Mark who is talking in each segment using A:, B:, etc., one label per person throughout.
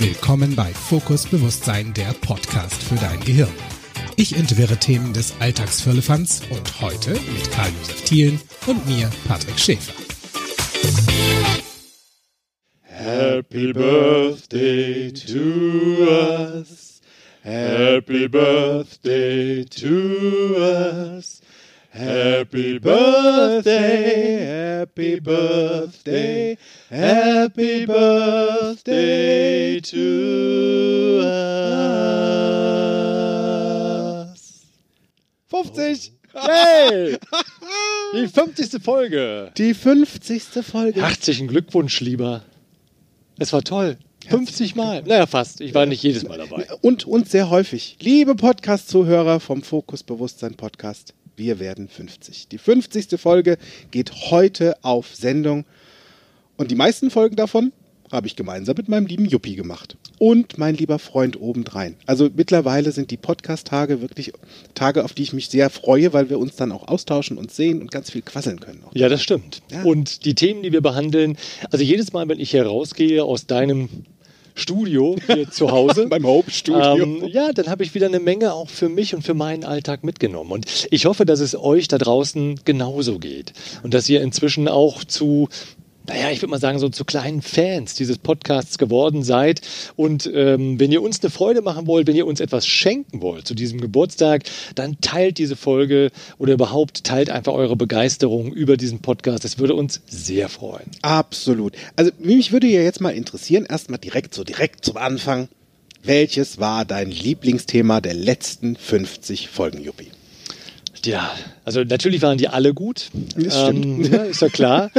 A: Willkommen bei Fokus Bewusstsein, der Podcast für dein Gehirn. Ich entwirre Themen des Alltagsfirlefanz und heute mit Karl-Josef Thielen und mir, Patrick Schäfer.
B: Happy Birthday to us. Happy Birthday to us. Happy Birthday, Happy Birthday, Happy Birthday to us. 50! Hey! Die 50. Folge.
C: Die 50. Folge.
B: Herzlichen Glückwunsch, lieber. Es war toll. 50 Mal. Naja, fast. Ich war nicht jedes Mal dabei.
C: Und, und sehr häufig. Liebe Podcast-Zuhörer vom Fokus Bewusstsein Podcast, wir werden 50. Die 50. Folge geht heute auf Sendung. Und die meisten Folgen davon habe ich gemeinsam mit meinem lieben Juppie gemacht. Und mein lieber Freund obendrein. Also mittlerweile sind die Podcast-Tage wirklich Tage, auf die ich mich sehr freue, weil wir uns dann auch austauschen und sehen und ganz viel quasseln können.
B: Ja, das stimmt.
C: Ja.
B: Und die Themen, die wir behandeln, also jedes Mal, wenn ich hier rausgehe aus deinem Studio hier zu Hause.
C: Beim Hope-Studio.
B: Ähm, ja, dann habe ich wieder eine Menge auch für mich und für meinen Alltag mitgenommen. Und ich hoffe, dass es euch da draußen genauso geht. Und dass ihr inzwischen auch zu naja, ich würde mal sagen, so zu kleinen Fans dieses Podcasts geworden seid. Und ähm, wenn ihr uns eine Freude machen wollt, wenn ihr uns etwas schenken wollt zu diesem Geburtstag, dann teilt diese Folge oder überhaupt teilt einfach eure Begeisterung über diesen Podcast. Das würde uns sehr freuen.
C: Absolut. Also mich würde ja jetzt mal interessieren, erstmal direkt so direkt zum Anfang. Welches war dein Lieblingsthema der letzten 50 Folgen, Juppie?
B: Ja, also natürlich waren die alle gut.
C: Das stimmt.
B: Ähm, ja, ist ja klar.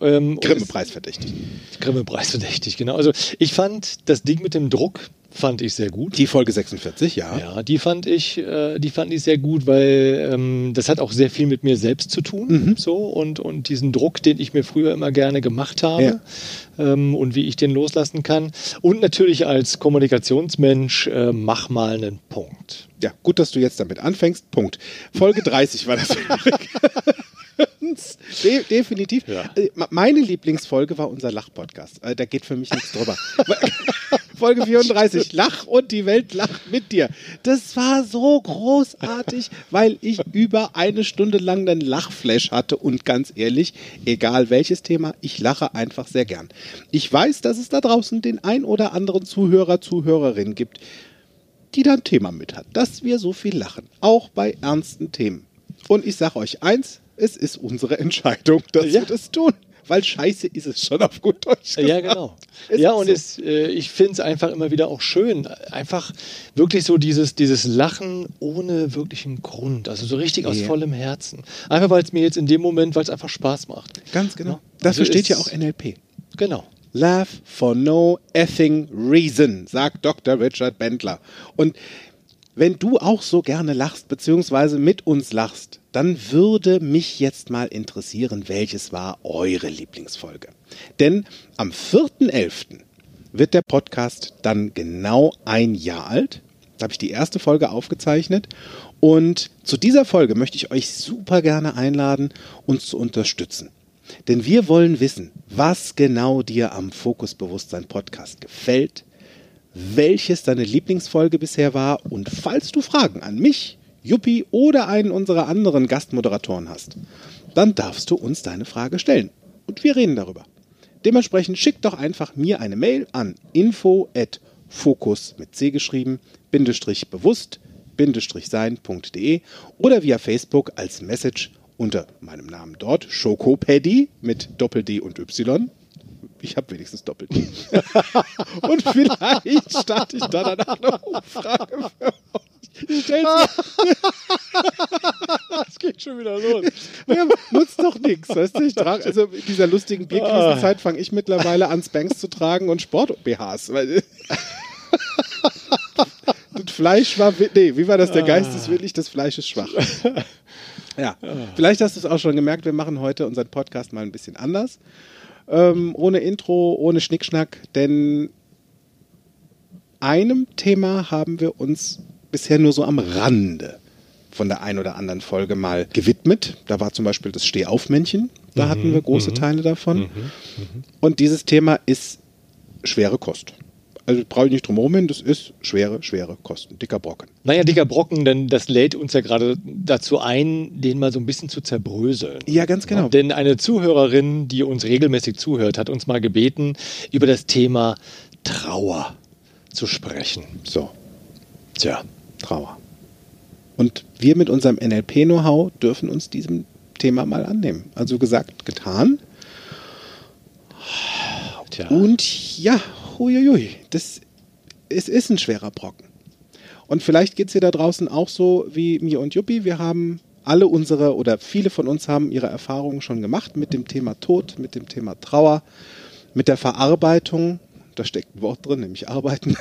B: ähm, und
C: Grimme-Preis verdächtig.
B: es- Grimme-Preis verdächtig, genau. Also ich fand das Ding mit dem Druck fand ich sehr gut.
C: Die Folge 46, ja.
B: Ja, die fand ich, äh, die fand ich sehr gut, weil ähm, das hat auch sehr viel mit mir selbst zu tun,
C: Mhm.
B: so und und diesen Druck, den ich mir früher immer gerne gemacht habe ähm, und wie ich den loslassen kann und natürlich als Kommunikationsmensch äh, mach mal einen Punkt.
C: Ja, gut, dass du jetzt damit anfängst. Punkt. Folge 30 war das. De definitiv.
B: Ja.
C: Äh, Meine Lieblingsfolge war unser Lach-Podcast. Äh, Da geht für mich nichts drüber. Folge 34, Lach und die Welt lacht mit dir. Das war so großartig, weil ich über eine Stunde lang einen Lachflash hatte und ganz ehrlich, egal welches Thema, ich lache einfach sehr gern. Ich weiß, dass es da draußen den ein oder anderen Zuhörer, Zuhörerin gibt, die da ein Thema mit hat, dass wir so viel lachen, auch bei ernsten Themen. Und ich sage euch eins, es ist unsere Entscheidung, dass
B: Ja.
C: wir das tun, weil scheiße ist es schon auf gut Deutsch.
B: Ja,
C: gesagt.
B: genau.
C: Es
B: ja, und
C: so.
B: es, äh, ich finde es einfach immer wieder auch schön. Einfach wirklich so dieses, dieses Lachen ohne wirklichen Grund. Also so richtig aus
C: Ja.
B: vollem Herzen. Einfach weil es mir jetzt in dem Moment, weil es einfach Spaß macht.
C: Ganz genau.
B: Ja.
C: Dafür
B: Also
C: steht ja auch NLP.
B: Genau.
C: Laugh for no effing reason, sagt Dr. Richard Bendler. Und wenn du auch so gerne lachst, beziehungsweise mit uns lachst, dann würde mich jetzt mal interessieren, welches war eure Lieblingsfolge. Denn am 4.11. wird der Podcast dann genau ein Jahr alt. Da habe ich die erste Folge aufgezeichnet. Und zu dieser Folge möchte ich euch super gerne einladen, uns zu unterstützen. Denn wir wollen wissen, was genau dir am Fokus Bewusstsein Podcast gefällt, welches deine Lieblingsfolge bisher war und falls du Fragen an mich, Juppie oder einen unserer anderen Gastmoderatoren hast, dann darfst du uns deine Frage stellen und wir reden darüber. Dementsprechend schick doch einfach mir eine Mail an info at fokus mit C geschrieben, Bindestrich bewusst, Bindestrich sein.de oder via Facebook als Message unter meinem Namen dort, Schokopaddy mit Doppel-D und Y. Ich habe wenigstens Doppel-D. und vielleicht starte ich da danach eine Umfrage für euch. Stellt
B: Es geht schon wieder los.
C: Ja, nutzt doch nichts. Weißt du? Ich trage, also in dieser lustigen Bierkrisenzeit fange ich mittlerweile an, Spanks zu tragen und Sport-BHs. Das Fleisch war, nee, wie war das? Der Geist ist willig, das Fleisch ist schwach. Ja, vielleicht hast du es auch schon gemerkt, wir machen heute unseren Podcast mal ein bisschen anders. Ähm, ohne Intro, ohne Schnickschnack, denn einem Thema haben wir uns bisher nur so am Rande von der ein oder anderen Folge mal gewidmet. Da war zum Beispiel das Stehaufmännchen. Da hatten wir große Teile davon. Und dieses Thema ist schwere Kost. Also brauche ich nicht drum herum hin, das ist schwere, schwere Kosten, dicker Brocken.
B: Naja, dicker Brocken, denn das lädt uns ja gerade dazu ein, den mal so ein bisschen zu zerbröseln.
C: Ja, ganz genau.
B: Denn eine Zuhörerin, die uns regelmäßig zuhört, hat uns mal gebeten, über das Thema Trauer zu sprechen.
C: So,
B: Tja,
C: Trauer. Und wir mit unserem NLP-Know-how dürfen uns diesem Thema mal annehmen. Also gesagt, getan.
B: tja.
C: Und ja, huiuiui, das, es ist ein schwerer Brocken. Und vielleicht geht es dir da draußen auch so wie mir und Juppie. Wir haben alle unsere oder viele von uns haben ihre Erfahrungen schon gemacht mit dem Thema Tod, mit dem Thema Trauer, mit der Verarbeitung. Da steckt ein Wort drin, nämlich arbeiten.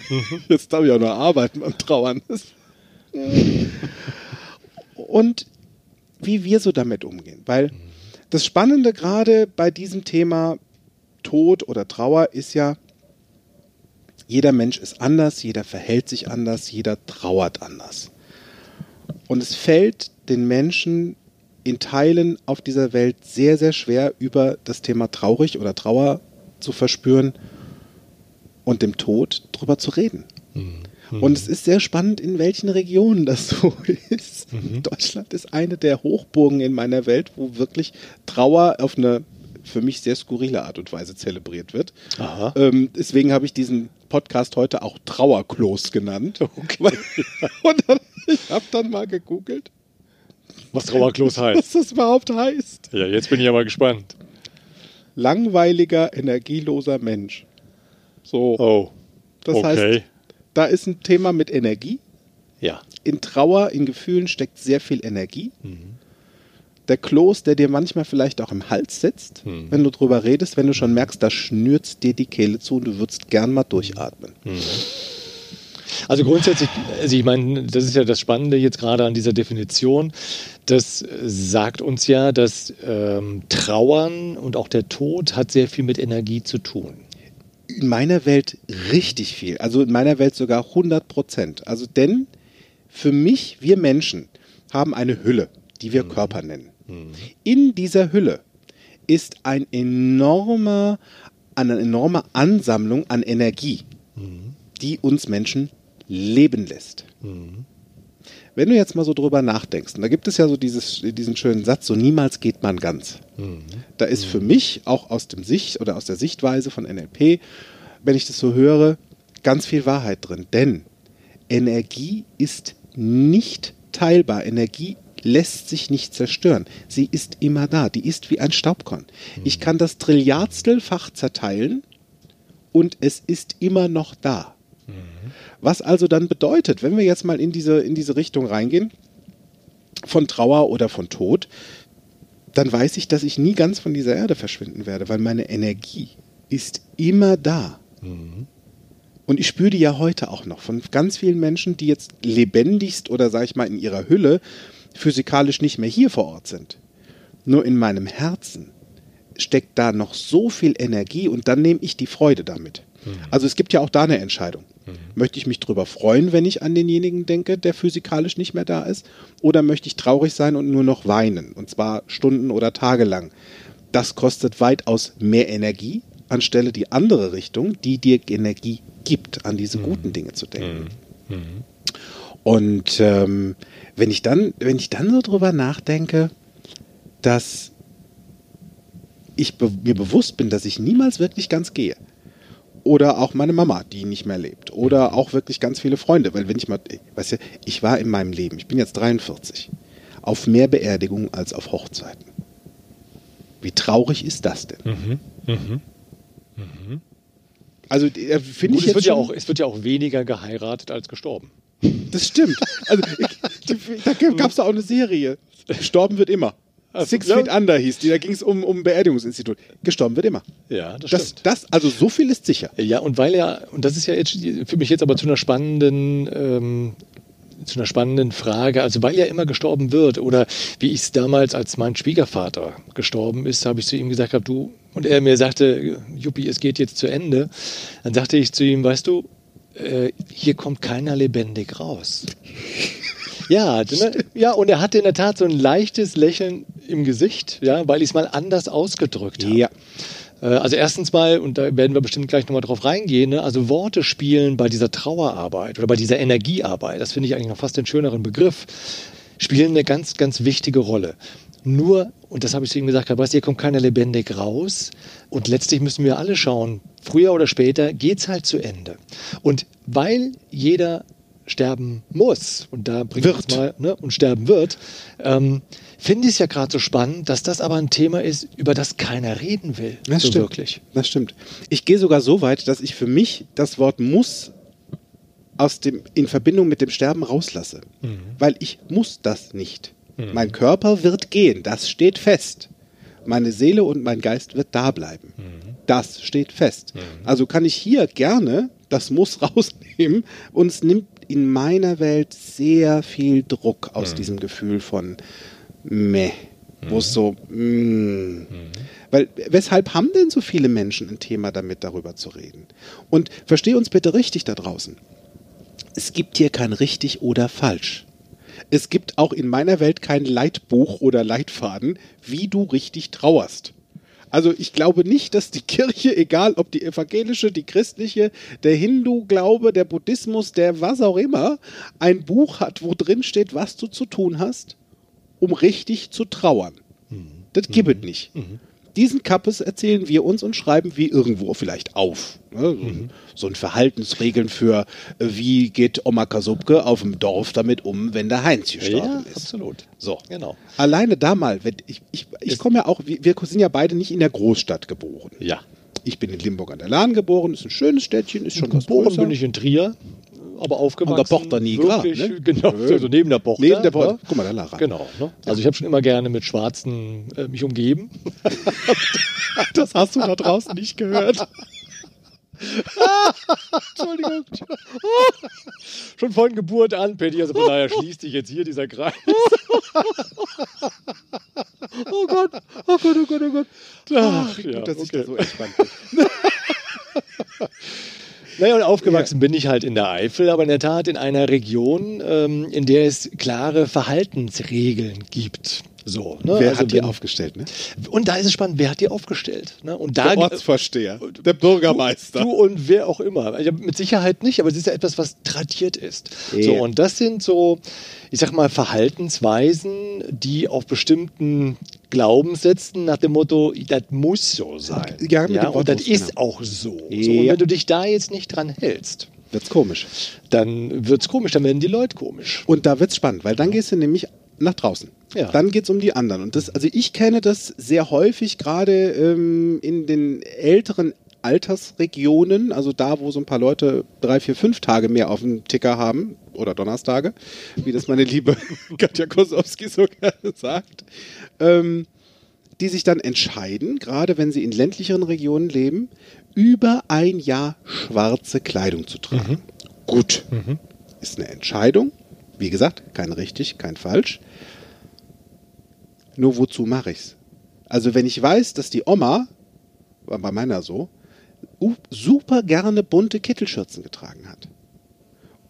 C: Jetzt darf ich auch noch arbeiten beim Trauern. Und wie wir so damit umgehen. Weil das Spannende gerade bei diesem Thema Tod oder Trauer ist ja, jeder Mensch ist anders, jeder verhält sich anders, jeder trauert anders. Und es fällt den Menschen in Teilen auf dieser Welt sehr, sehr schwer, über das Thema traurig oder Trauer zu verspüren und dem Tod drüber zu reden. Und es ist sehr spannend, in welchen Regionen das so ist. Deutschland ist eine der Hochburgen in meiner Welt, wo wirklich Trauer auf eine für mich sehr skurrile Art und Weise zelebriert wird.
B: Aha.
C: Ähm, deswegen habe ich diesen Podcast heute auch Trauerklos genannt. Weil- und dann, ich habe dann mal gegoogelt,
B: Was Trauerklos heißt.
C: was das überhaupt heißt.
B: Ja, jetzt bin ich aber gespannt.
C: Langweiliger, energieloser Mensch. So,
B: Oh,
C: das
B: okay.
C: heißt, da ist ein Thema mit Energie.
B: ja.
C: in Trauer, in Gefühlen steckt sehr viel Energie. Der Kloß, der dir manchmal vielleicht auch im Hals sitzt, wenn du drüber redest, wenn du schon merkst, da schnürzt dir die Kehle zu und du würdest gern mal durchatmen.
B: Also grundsätzlich, also ich meine, das ist ja das Spannende jetzt gerade an dieser Definition. Das sagt uns ja, dass ähm, Trauern und auch der Tod hat sehr viel mit Energie zu tun.
C: In meiner Welt richtig viel. Also in meiner Welt sogar 100 Prozent. Also denn für mich, wir Menschen haben eine Hülle, die wir Körper nennen. In dieser Hülle ist ein enormer, eine enorme Ansammlung an Energie, die uns Menschen leben lässt. Wenn du jetzt mal so drüber nachdenkst, und da gibt es ja so dieses, diesen schönen Satz, so niemals geht man ganz. Da ist für mich auch aus dem Sicht oder aus der Sichtweise von NLP, wenn ich das so höre, ganz viel Wahrheit drin. Denn Energie ist nicht teilbar. Energie lässt sich nicht zerstören. Sie ist immer da. Die ist wie ein Staubkorn. Ich kann das Trilliardstelfach zerteilen und es ist immer noch da. Was also dann bedeutet, wenn wir jetzt mal in diese, in diese Richtung reingehen, von Trauer oder von Tod, dann weiß ich, dass ich nie ganz von dieser Erde verschwinden werde, weil meine Energie ist immer da. Und ich spüre die ja heute auch noch von ganz vielen Menschen, die jetzt lebendigst oder sag ich mal in ihrer Hülle physikalisch nicht mehr hier vor Ort sind. Nur in meinem Herzen steckt da noch so viel Energie und dann nehme ich die Freude damit. Also es gibt ja auch da eine Entscheidung. Möchte ich mich darüber freuen, wenn ich an denjenigen denke, der physikalisch nicht mehr da ist? Oder möchte ich traurig sein und nur noch weinen? Und zwar Stunden oder Tage lang. Das kostet weitaus mehr Energie, anstelle die andere Richtung, die dir Energie gibt, an diese guten Dinge zu denken. Und ähm, wenn ich dann, wenn ich dann so drüber nachdenke, dass ich be mir bewusst bin, dass ich niemals wirklich ganz gehe. Oder auch meine Mama, die nicht mehr lebt. Oder auch wirklich ganz viele Freunde. Weil wenn ich mal, weißt du, ich war in meinem Leben, ich bin jetzt 43, auf mehr Beerdigungen als auf Hochzeiten. Wie traurig ist das denn? Also äh, finde ich
B: es, wird
C: jetzt
B: ja
C: schon,
B: auch, es wird ja auch weniger geheiratet als gestorben.
C: Das stimmt. Also ich, da gab es da auch eine Serie. Gestorben wird immer. Six
B: ja.
C: Feet Under hieß die, da ging es um, um Beerdigungsinstitut. Gestorben wird immer.
B: Ja, das,
C: Das,
B: stimmt.
C: das, also so viel ist sicher.
B: Ja, und weil ja, und das ist ja jetzt für mich jetzt aber zu einer spannenden, ähm, zu einer spannenden Frage, also weil ja immer gestorben wird, oder wie ich es damals, als mein Schwiegervater gestorben ist, habe ich zu ihm gesagt, hab, du, und er mir sagte, Juppie, es geht jetzt zu Ende, dann sagte ich zu ihm, weißt du, äh, hier kommt keiner lebendig raus. Ja, ne? ja, und er hatte in der Tat so ein leichtes Lächeln im Gesicht, ja, weil ich es mal anders ausgedrückt habe.
C: Ja.
B: Äh, Also erstens mal, und da werden wir bestimmt gleich nochmal drauf reingehen, ne? also Worte spielen bei dieser Trauerarbeit oder bei dieser Energiearbeit, das finde ich eigentlich noch fast den schöneren Begriff, spielen eine ganz, ganz wichtige Rolle. Nur, und das habe ich zu ihm gesagt, weißt hier kommt keiner lebendig raus. Und letztlich müssen wir alle schauen, früher oder später geht's halt zu Ende. Und weil jeder sterben muss, und da bringt
C: Wird.
B: uns mal, ne, und sterben wird, ähm, finde ich es ja gerade so spannend, dass das aber ein Thema ist, über das keiner reden will.
C: Das
B: so
C: stimmt.
B: wirklich.
C: Das stimmt. Ich gehe sogar so weit, dass ich für mich das Wort muss aus dem, in Verbindung mit dem Sterben rauslasse. Weil ich muss das nicht. Mein Körper wird gehen, das steht fest. Meine Seele und mein Geist wird da bleiben. Das steht fest. Also kann ich hier gerne das muss rausnehmen und es nimmt in meiner Welt sehr viel Druck aus diesem Gefühl von meh. Wo es so, mm. Weil, weshalb haben denn so viele Menschen ein Thema damit, darüber zu reden? Und versteh uns bitte richtig da draußen. Es gibt hier kein richtig oder falsch. Es gibt auch in meiner Welt kein Leitbuch oder Leitfaden, wie du richtig trauerst. Also ich glaube nicht, dass die Kirche, egal ob die evangelische, die christliche, der Hindu-Glaube, der Buddhismus, der was auch immer, ein Buch hat, wo drin steht, was du zu tun hast, um richtig zu trauern. Das gibt es nicht. Diesen Kappes erzählen wir uns und schreiben wir irgendwo vielleicht auf. Ne? So, ein- so ein Verhaltensregeln für, äh, wie geht Oma Kasubke auf dem Dorf damit um, wenn der Heinz gestorben ist.
B: absolut.
C: So.
B: Genau.
C: Alleine da mal, wenn ich, ich, ich komme ja auch, wir wir sind ja beide nicht in der Großstadt geboren.
B: Ja.
C: Ich bin in Limburg an der Lahn geboren, ist ein schönes Städtchen, ist schon was
B: Geboren bin ich in Trier, aber aufgewachsen.
C: An der Porta Nigra,
B: wirklich,
C: ne?
B: Genau,
C: Nö.
B: also neben der Porta.
C: Neben der Porta.
B: Ne?
C: Guck mal, da Lara.
B: Genau. Ne? Also ich habe schon immer gerne mit Schwarzen äh, mich umgeben. das hast du da draußen nicht gehört. Entschuldigung. Schon von Geburt an, Patty, also von daher schließt sich jetzt hier dieser Kreis.
C: Oh Gott, oh Gott, oh Gott, oh Gott.
B: Ach,
C: Wie
B: ja,
C: gut, dass ich
B: okay.
C: da so entspannt bin.
B: Naja, und aufgewachsen bin ich halt in der Eifel, aber in der Tat in einer Region, ähm, in der es klare Verhaltensregeln gibt. So, ne?
C: Wer
B: Also
C: hat die
B: wenn-
C: aufgestellt, ne?
B: Und da ist es spannend, wer hat die aufgestellt? Ne? Und da
C: Der Ortsvorsteher, der Bürgermeister.
B: Du und wer auch immer. Also mit Sicherheit nicht, aber es ist ja etwas, was tradiert ist.
C: Ja.
B: So, und das sind so, ich sag mal, Verhaltensweisen, die auf bestimmten Glaubenssätzen nach dem Motto, das muss so sein.
C: Ja, Wort
B: und das
C: muss,
B: ist
C: genau.
B: auch so. so. Und
C: Ja.
B: wenn du dich da jetzt nicht dran hältst,
C: Wird's komisch.
B: dann wird's komisch, dann werden die Leute komisch.
C: Und da wird's spannend, weil dann gehst du nämlich nach draußen.
B: Ja.
C: Dann geht's um die anderen. Und das, also ich kenne das sehr häufig, gerade ähm, in den älteren Altersregionen, also da, wo so ein paar Leute drei, vier, fünf Tage mehr auf dem Ticker haben, oder Donnerstage, wie das meine liebe Katja Kosowski so gerne sagt, ähm, die sich dann entscheiden, gerade wenn sie in ländlicheren Regionen leben, über ein Jahr schwarze Kleidung zu tragen. Gut, ist eine Entscheidung. Wie gesagt, kein richtig, kein falsch. Nur wozu mache ich's? Also wenn ich weiß, dass die Oma, war bei meiner so, super gerne bunte Kittelschürzen getragen hat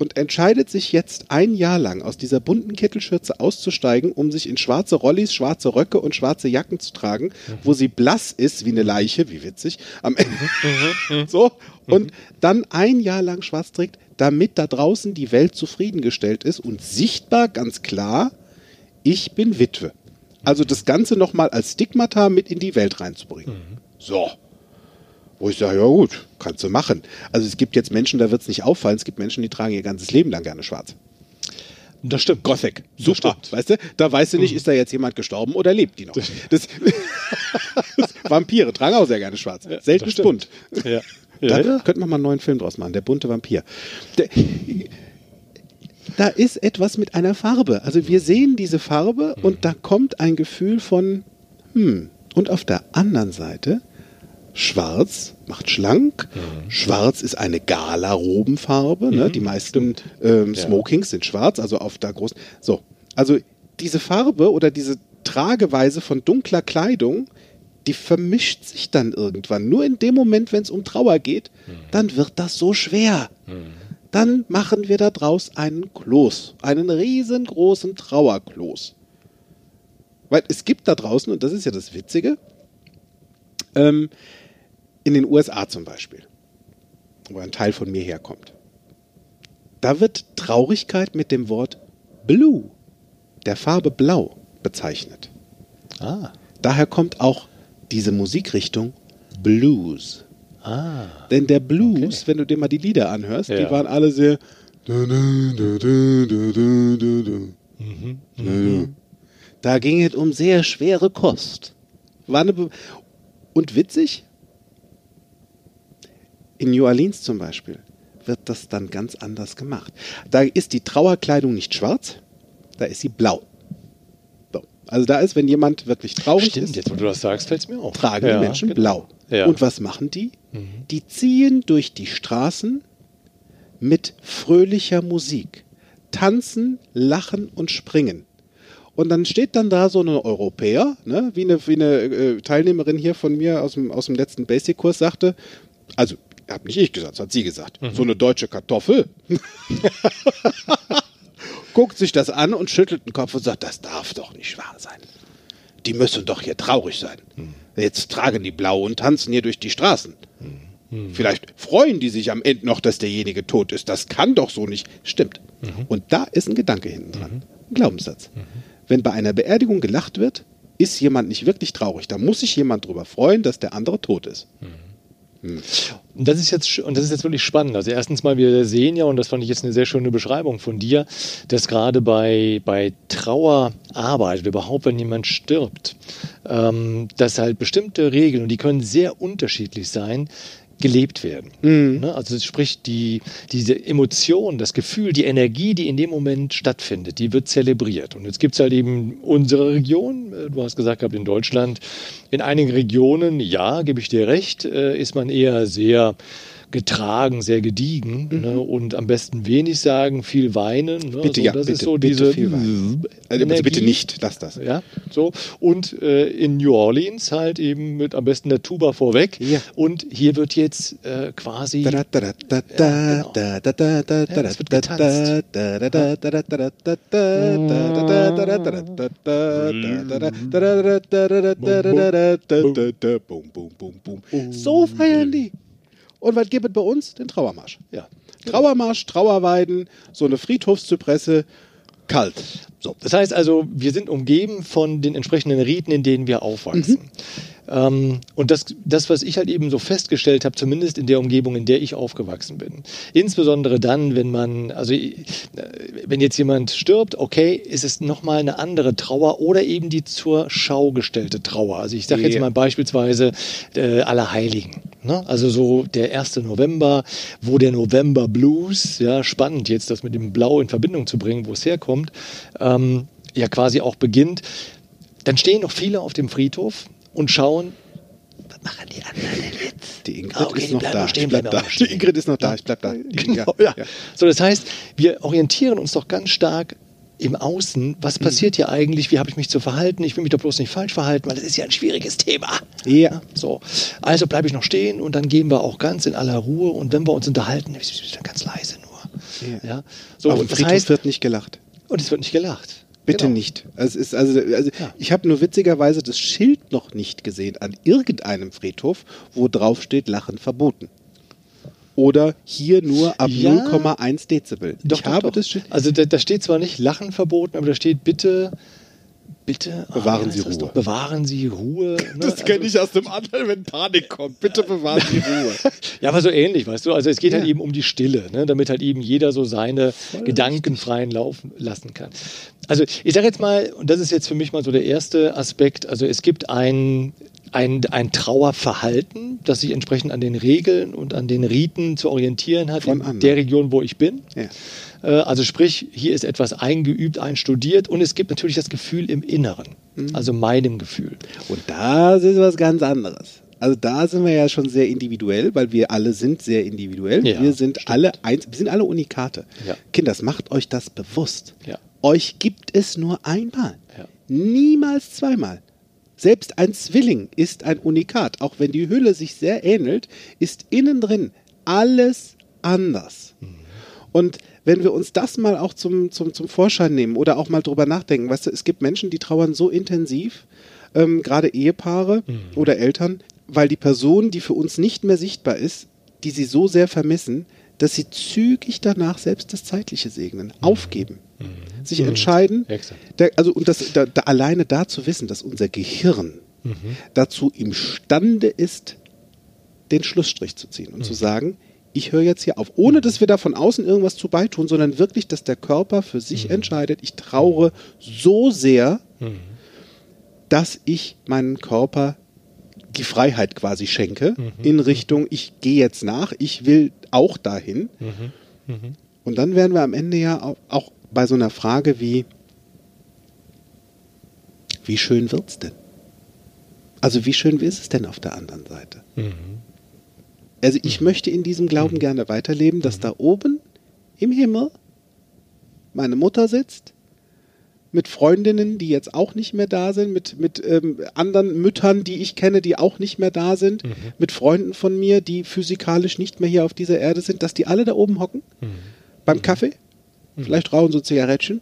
C: und entscheidet sich jetzt ein Jahr lang aus dieser bunten Kittelschürze auszusteigen, um sich in schwarze Rollis, schwarze Röcke und schwarze Jacken zu tragen, wo sie blass ist wie eine Leiche, wie witzig, am Ende. so, und dann ein Jahr lang schwarz trägt, damit da draußen die Welt zufriedengestellt ist und sichtbar, ganz klar, ich bin Witwe. Also das Ganze nochmal als Stigmata mit in die Welt reinzubringen. So. Wo ich sage, ja gut, kannst du machen. Also es gibt jetzt Menschen, da wird es nicht auffallen, es gibt Menschen, die tragen ihr ganzes Leben lang gerne schwarz.
B: Das stimmt.
C: Gothic, super,
B: stimmt.
C: weißt du? Da weißt du nicht, ist da jetzt jemand gestorben oder lebt die noch. Das, Vampire tragen auch sehr gerne schwarz. Selten
B: das stimmt.
C: bunt.
B: Ja.
C: Da
B: Ja, ja.
C: könnte man mal einen neuen Film draus machen, der bunte Vampir. Der, da ist etwas mit einer Farbe. Also wir sehen diese Farbe und da kommt ein Gefühl von, hm, und auf der anderen Seite, schwarz macht schlank, schwarz ist eine Gala-Robenfarbe, ne? die meisten ähm,
B: Ja.
C: Smokings sind schwarz, also auf der großen, so, also diese Farbe oder diese Trageweise von dunkler Kleidung, die vermischt sich dann irgendwann. Nur in dem Moment, wenn es um Trauer geht, dann wird das so schwer. Dann machen wir da draus einen Kloß, einen riesengroßen Trauerkloß. Weil es gibt da draußen, und das ist ja das Witzige, ähm, in den USA zum Beispiel, wo ein Teil von mir herkommt, da wird Traurigkeit mit dem Wort Blue, der Farbe Blau, bezeichnet.
B: Ah.
C: Daher kommt auch diese Musikrichtung Blues.
B: Ah.
C: Denn der Blues, wenn du dir mal die Lieder anhörst, die
B: Ja.
C: waren alle sehr. Da ging es um sehr schwere Kost. War eine Be und witzig, in New Orleans zum Beispiel wird das dann ganz anders gemacht. Da ist die Trauerkleidung nicht schwarz, da ist sie blau. So. Also da ist, wenn jemand wirklich traurig
B: Stimmt,
C: ist,
B: jetzt wo du das sagst, fällt es mir auf.
C: tragen
B: Ja,
C: die Menschen
B: genau.
C: blau.
B: Ja.
C: Und was machen die? Die ziehen durch die Straßen mit fröhlicher Musik, tanzen, lachen und springen. Und dann steht dann da so eine Europäer, ne, wie eine, wie eine äh, Teilnehmerin hier von mir aus dem, aus dem letzten Basic-Kurs sagte, also hat nicht ich gesagt, das hat sie gesagt, so eine deutsche Kartoffel. Guckt sich das an und schüttelt den Kopf und sagt, das darf doch nicht wahr sein. Die müssen doch hier traurig sein. Jetzt tragen die blau und tanzen hier durch die Straßen. Vielleicht freuen die sich am Ende noch, dass derjenige tot ist. Das kann doch so nicht. Stimmt. Und da ist ein Gedanke hinten dran. Ein Glaubenssatz. Wenn bei einer Beerdigung gelacht wird, ist jemand nicht wirklich traurig. Da muss sich jemand drüber freuen, dass der andere tot ist.
B: Und das ist jetzt und das ist jetzt wirklich spannend. Also erstens mal, wir sehen ja, und das fand ich jetzt eine sehr schöne Beschreibung von dir, dass gerade bei, bei Trauerarbeit oder überhaupt, wenn jemand stirbt, ähm, dass halt bestimmte Regeln, und die können sehr unterschiedlich sein, gelebt werden. Ne? Also sprich, die, diese Emotion, das Gefühl, die Energie, die in dem Moment stattfindet, die wird zelebriert. Und jetzt gibt es halt eben unsere Region, äh, du hast gesagt gehabt, in Deutschland, in einigen Regionen, ja, gebe ich dir recht, äh, ist man eher sehr getragen, sehr gediegen ne? und am besten wenig sagen, viel weinen. Ne?
C: Bitte,
B: so,
C: ja,
B: das
C: bitte,
B: ist so
C: bitte
B: diese
C: viel weinen. Also bitte, nicht, lass das.
B: Ja, so. Und äh, in New Orleans halt eben mit am besten der Tuba vorweg.
C: Ja.
B: Und hier wird jetzt äh, quasi.
C: Da, da, da, da,
B: Ja,
C: da,
B: genau.
C: da, da, da, da,
B: Ja,
C: da,
B: es wird getanzt.
C: So feiern die. Und was gibt es bei uns? Den Trauermarsch.
B: Ja.
C: Trauermarsch, Trauerweiden, so eine Friedhofszypresse, kalt.
B: So, das heißt also, wir sind umgeben von den entsprechenden Riten, in denen wir aufwachsen. Ähm, und das, das, was ich halt eben so festgestellt habe, zumindest in der Umgebung, in der ich aufgewachsen bin, insbesondere dann, wenn man, also äh, wenn jetzt jemand stirbt, okay, ist es nochmal eine andere Trauer oder eben die zur Schau gestellte Trauer. Also ich sage jetzt mal beispielsweise äh, Allerheiligen. Ne? Also so der 1. November, wo der November Blues, ja, spannend jetzt das mit dem Blau in Verbindung zu bringen, wo es herkommt, ähm, ja quasi auch beginnt. Dann stehen noch viele auf dem Friedhof und schauen, was machen die anderen denn jetzt?
C: Die Ingrid
B: Ah, okay,
C: ist noch da.
B: stehen,
C: Ich bleib
B: bleiben
C: da.
B: stehen.
C: Die Ingrid ist noch da. Ich bleib da. Die-
B: Genau,
C: ja,
B: ja. So, das heißt, wir orientieren uns doch ganz stark im Außen. Was
C: Mhm.
B: passiert hier eigentlich? Wie habe ich mich zu verhalten? Ich will mich doch bloß nicht falsch verhalten, weil das ist ja ein schwieriges Thema.
C: Ja.
B: So, also bleibe ich noch stehen und dann gehen wir auch ganz in aller Ruhe und wenn wir uns unterhalten, dann ganz leise nur.
C: Ja.
B: Ja. So,
C: Auf
B: und das
C: Friedhof
B: heißt,
C: wird nicht gelacht.
B: und es wird nicht gelacht.
C: Bitte
B: Genau.
C: nicht. Also ist also, also
B: Ja.
C: ich habe nur witzigerweise das Schild noch nicht gesehen an irgendeinem Friedhof, wo drauf steht Lachen verboten. Oder hier nur ab
B: Ja.
C: 0,1 Dezibel.
B: Doch,
C: ich
B: doch,
C: habe
B: doch.
C: das Schild.
B: Also da, da steht zwar nicht Lachen verboten, aber da steht bitte, bitte ah,
C: Bewahren
B: heißt
C: Sie Ruhe.
B: doch? Bewahren Sie Ruhe. Ne?
C: Das kenne
B: Also-
C: ich aus dem anderen, wenn Panik kommt. Bitte bewahren Sie Ruhe.
B: Ja, aber so ähnlich, weißt du. Also es geht halt
C: Ja.
B: eben um die Stille, ne? damit halt eben jeder so seine Gedanken freien laufen lassen kann. Also ich sage jetzt mal, und das ist jetzt für mich mal so der erste Aspekt, also es gibt ein, ein, ein Trauerverhalten, das sich entsprechend an den Regeln und an den Riten zu orientieren hat
C: Von
B: in
C: anderen.
B: der Region, wo ich bin.
C: Ja.
B: Äh, Also sprich, hier ist etwas eingeübt, einstudiert und es gibt natürlich das Gefühl im Inneren,
C: Mhm.
B: also meinem Gefühl.
C: Und da ist was ganz anderes. Also da sind wir ja schon sehr individuell, weil wir alle sind sehr individuell.
B: Ja,
C: wir sind alle eins, wir sind alle Unikate.
B: Ja.
C: Kinders, macht euch das bewusst.
B: Ja.
C: Euch gibt es nur einmal. Niemals zweimal. Selbst ein Zwilling ist ein Unikat. Auch wenn die Hülle sich sehr ähnelt, ist innen drin alles anders. Und wenn wir uns das mal auch zum, zum, zum Vorschein nehmen oder auch mal drüber nachdenken, weißt du, es gibt Menschen, die trauern so intensiv, ähm, gerade Ehepaare oder Eltern, weil die Person, die für uns nicht mehr sichtbar ist, die sie so sehr vermissen, dass sie zügig danach selbst das Zeitliche segnen, aufgeben, sich entscheiden.
B: Exakt.
C: Da, also und das da, da alleine da zu wissen, dass unser Gehirn dazu imstande ist, den Schlussstrich zu ziehen und zu sagen, ich höre jetzt hier auf, ohne dass wir da von außen irgendwas zu beitun, sondern wirklich, dass der Körper für sich entscheidet, ich traure so sehr, dass ich meinen Körper die Freiheit quasi schenke in Richtung, ich gehe jetzt nach, ich will auch dahin. Und dann wären wir am Ende ja auch, auch bei so einer Frage wie, wie schön wird's denn? Also wie schön ist es denn auf der anderen Seite? Also ich möchte in diesem Glauben gerne weiterleben, dass da oben im Himmel meine Mutter sitzt, mit Freundinnen, die jetzt auch nicht mehr da sind, mit, mit ähm, anderen Müttern, die ich kenne, die auch nicht mehr da sind, mit Freunden von mir, die physikalisch nicht mehr hier auf dieser Erde sind, dass die alle da oben hocken, beim Kaffee, vielleicht rauchen so Zigarettchen,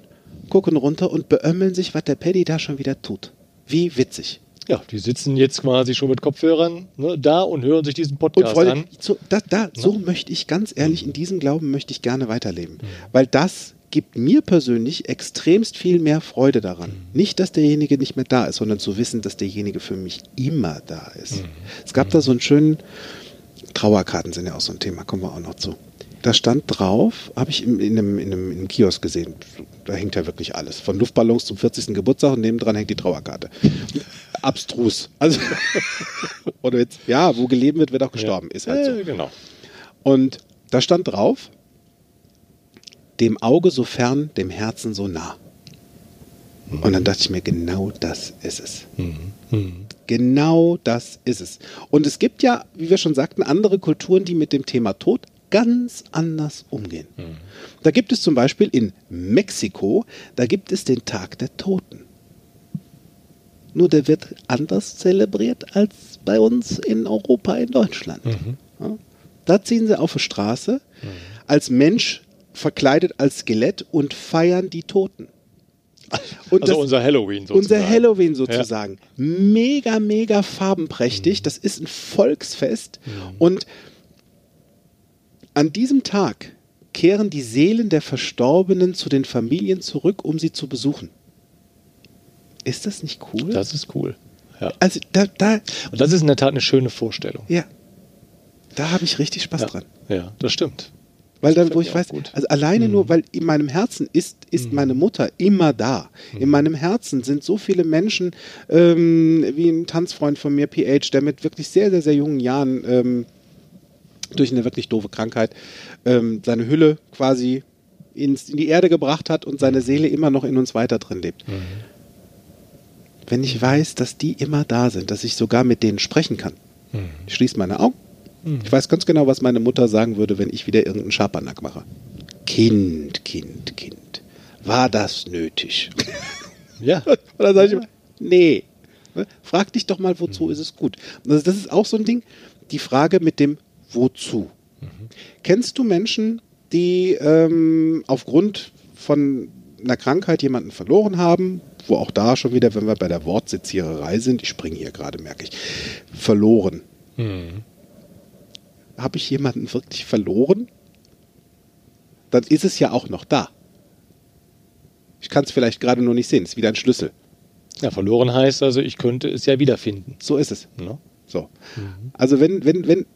C: gucken runter und beömmeln sich, was der Paddy da schon wieder tut. Wie witzig.
B: Ja, die sitzen jetzt quasi schon mit Kopfhörern ne, da und hören sich diesen
C: Und
B: Podcast
C: Freunde,
B: an.
C: so, da, da, so möchte ich ganz ehrlich, in diesem Glauben möchte ich gerne weiterleben. Weil das gibt mir persönlich extremst viel mehr Freude daran. Nicht, dass derjenige nicht mehr da ist, sondern zu wissen, dass derjenige für mich immer da ist. Es gab da so einen schönen, Trauerkarten sind ja auch so ein Thema, kommen wir auch noch zu. Da stand drauf, habe ich in, in, einem, in, einem, in einem Kiosk gesehen, da hängt ja wirklich alles. Von Luftballons zum 40. Geburtstag und nebendran hängt die Trauerkarte. Abstrus. Also, oder jetzt, ja, wo gelebt wird, wird auch gestorben. Ist halt so.
B: Äh, genau.
C: Und da stand drauf, dem Auge so fern, dem Herzen so nah. Und dann dachte ich mir, genau das ist es. Genau das ist es. Und es gibt ja, wie wir schon sagten, andere Kulturen, die mit dem Thema Tod ganz anders umgehen. Da gibt es zum Beispiel in Mexiko, da gibt es den Tag der Toten. Nur der wird anders zelebriert als bei uns in Europa, in Deutschland. Ja? Da ziehen sie auf die Straße als Mensch verkleidet als Skelett und feiern die Toten. Und
B: Also
C: das-
B: unser Halloween sozusagen.
C: unser Halloween sozusagen. Mega, mega farbenprächtig. Das ist ein Volksfest. Und an diesem Tag kehren die Seelen der Verstorbenen zu den Familien zurück, um sie zu besuchen. Ist das nicht cool?
B: Das ist cool. Ja.
C: also da, da,
B: Und das ist in der Tat eine schöne Vorstellung.
C: ja, da habe ich richtig Spaß
B: Ja,
C: dran.
B: ja das stimmt.
C: Weil dann,
B: Das
C: wo ich weiß,
B: gut.
C: also alleine nur, weil in meinem Herzen ist, ist meine Mutter immer da. In meinem Herzen sind so viele Menschen, ähm, wie ein Tanzfreund von mir, PH, der mit wirklich sehr, sehr, sehr jungen Jahren ähm, durch eine wirklich doofe Krankheit ähm, seine Hülle quasi ins, in die Erde gebracht hat und seine Seele immer noch in uns weiter drin lebt. Wenn ich weiß, dass die immer da sind, dass ich sogar mit denen sprechen kann, ich schließe meine Augen. Ich weiß ganz genau, was meine Mutter sagen würde, wenn ich wieder irgendeinen Schabernack mache. Kind, Kind, Kind. War das nötig?
B: Ja.
C: Dann sage ich immer, nee. Ne? Frag dich doch mal, wozu ist es gut? Also das ist auch so ein Ding, die Frage mit dem Wozu. Kennst du Menschen, die ähm, aufgrund von einer Krankheit jemanden verloren haben, wo auch da schon wieder, wenn wir bei der Wortsitziererei sind, ich springe hier gerade, merke ich, verloren. Habe ich jemanden wirklich verloren? Dann ist es ja auch noch da. Ich kann es vielleicht gerade nur nicht sehen. Es ist wieder ein Schlüssel.
B: ja, verloren heißt also, ich könnte es ja wiederfinden.
C: So ist es.
B: Ne?
C: So. Also wenn, wenn, wenn,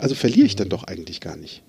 C: also verliere ich dann doch eigentlich gar nicht.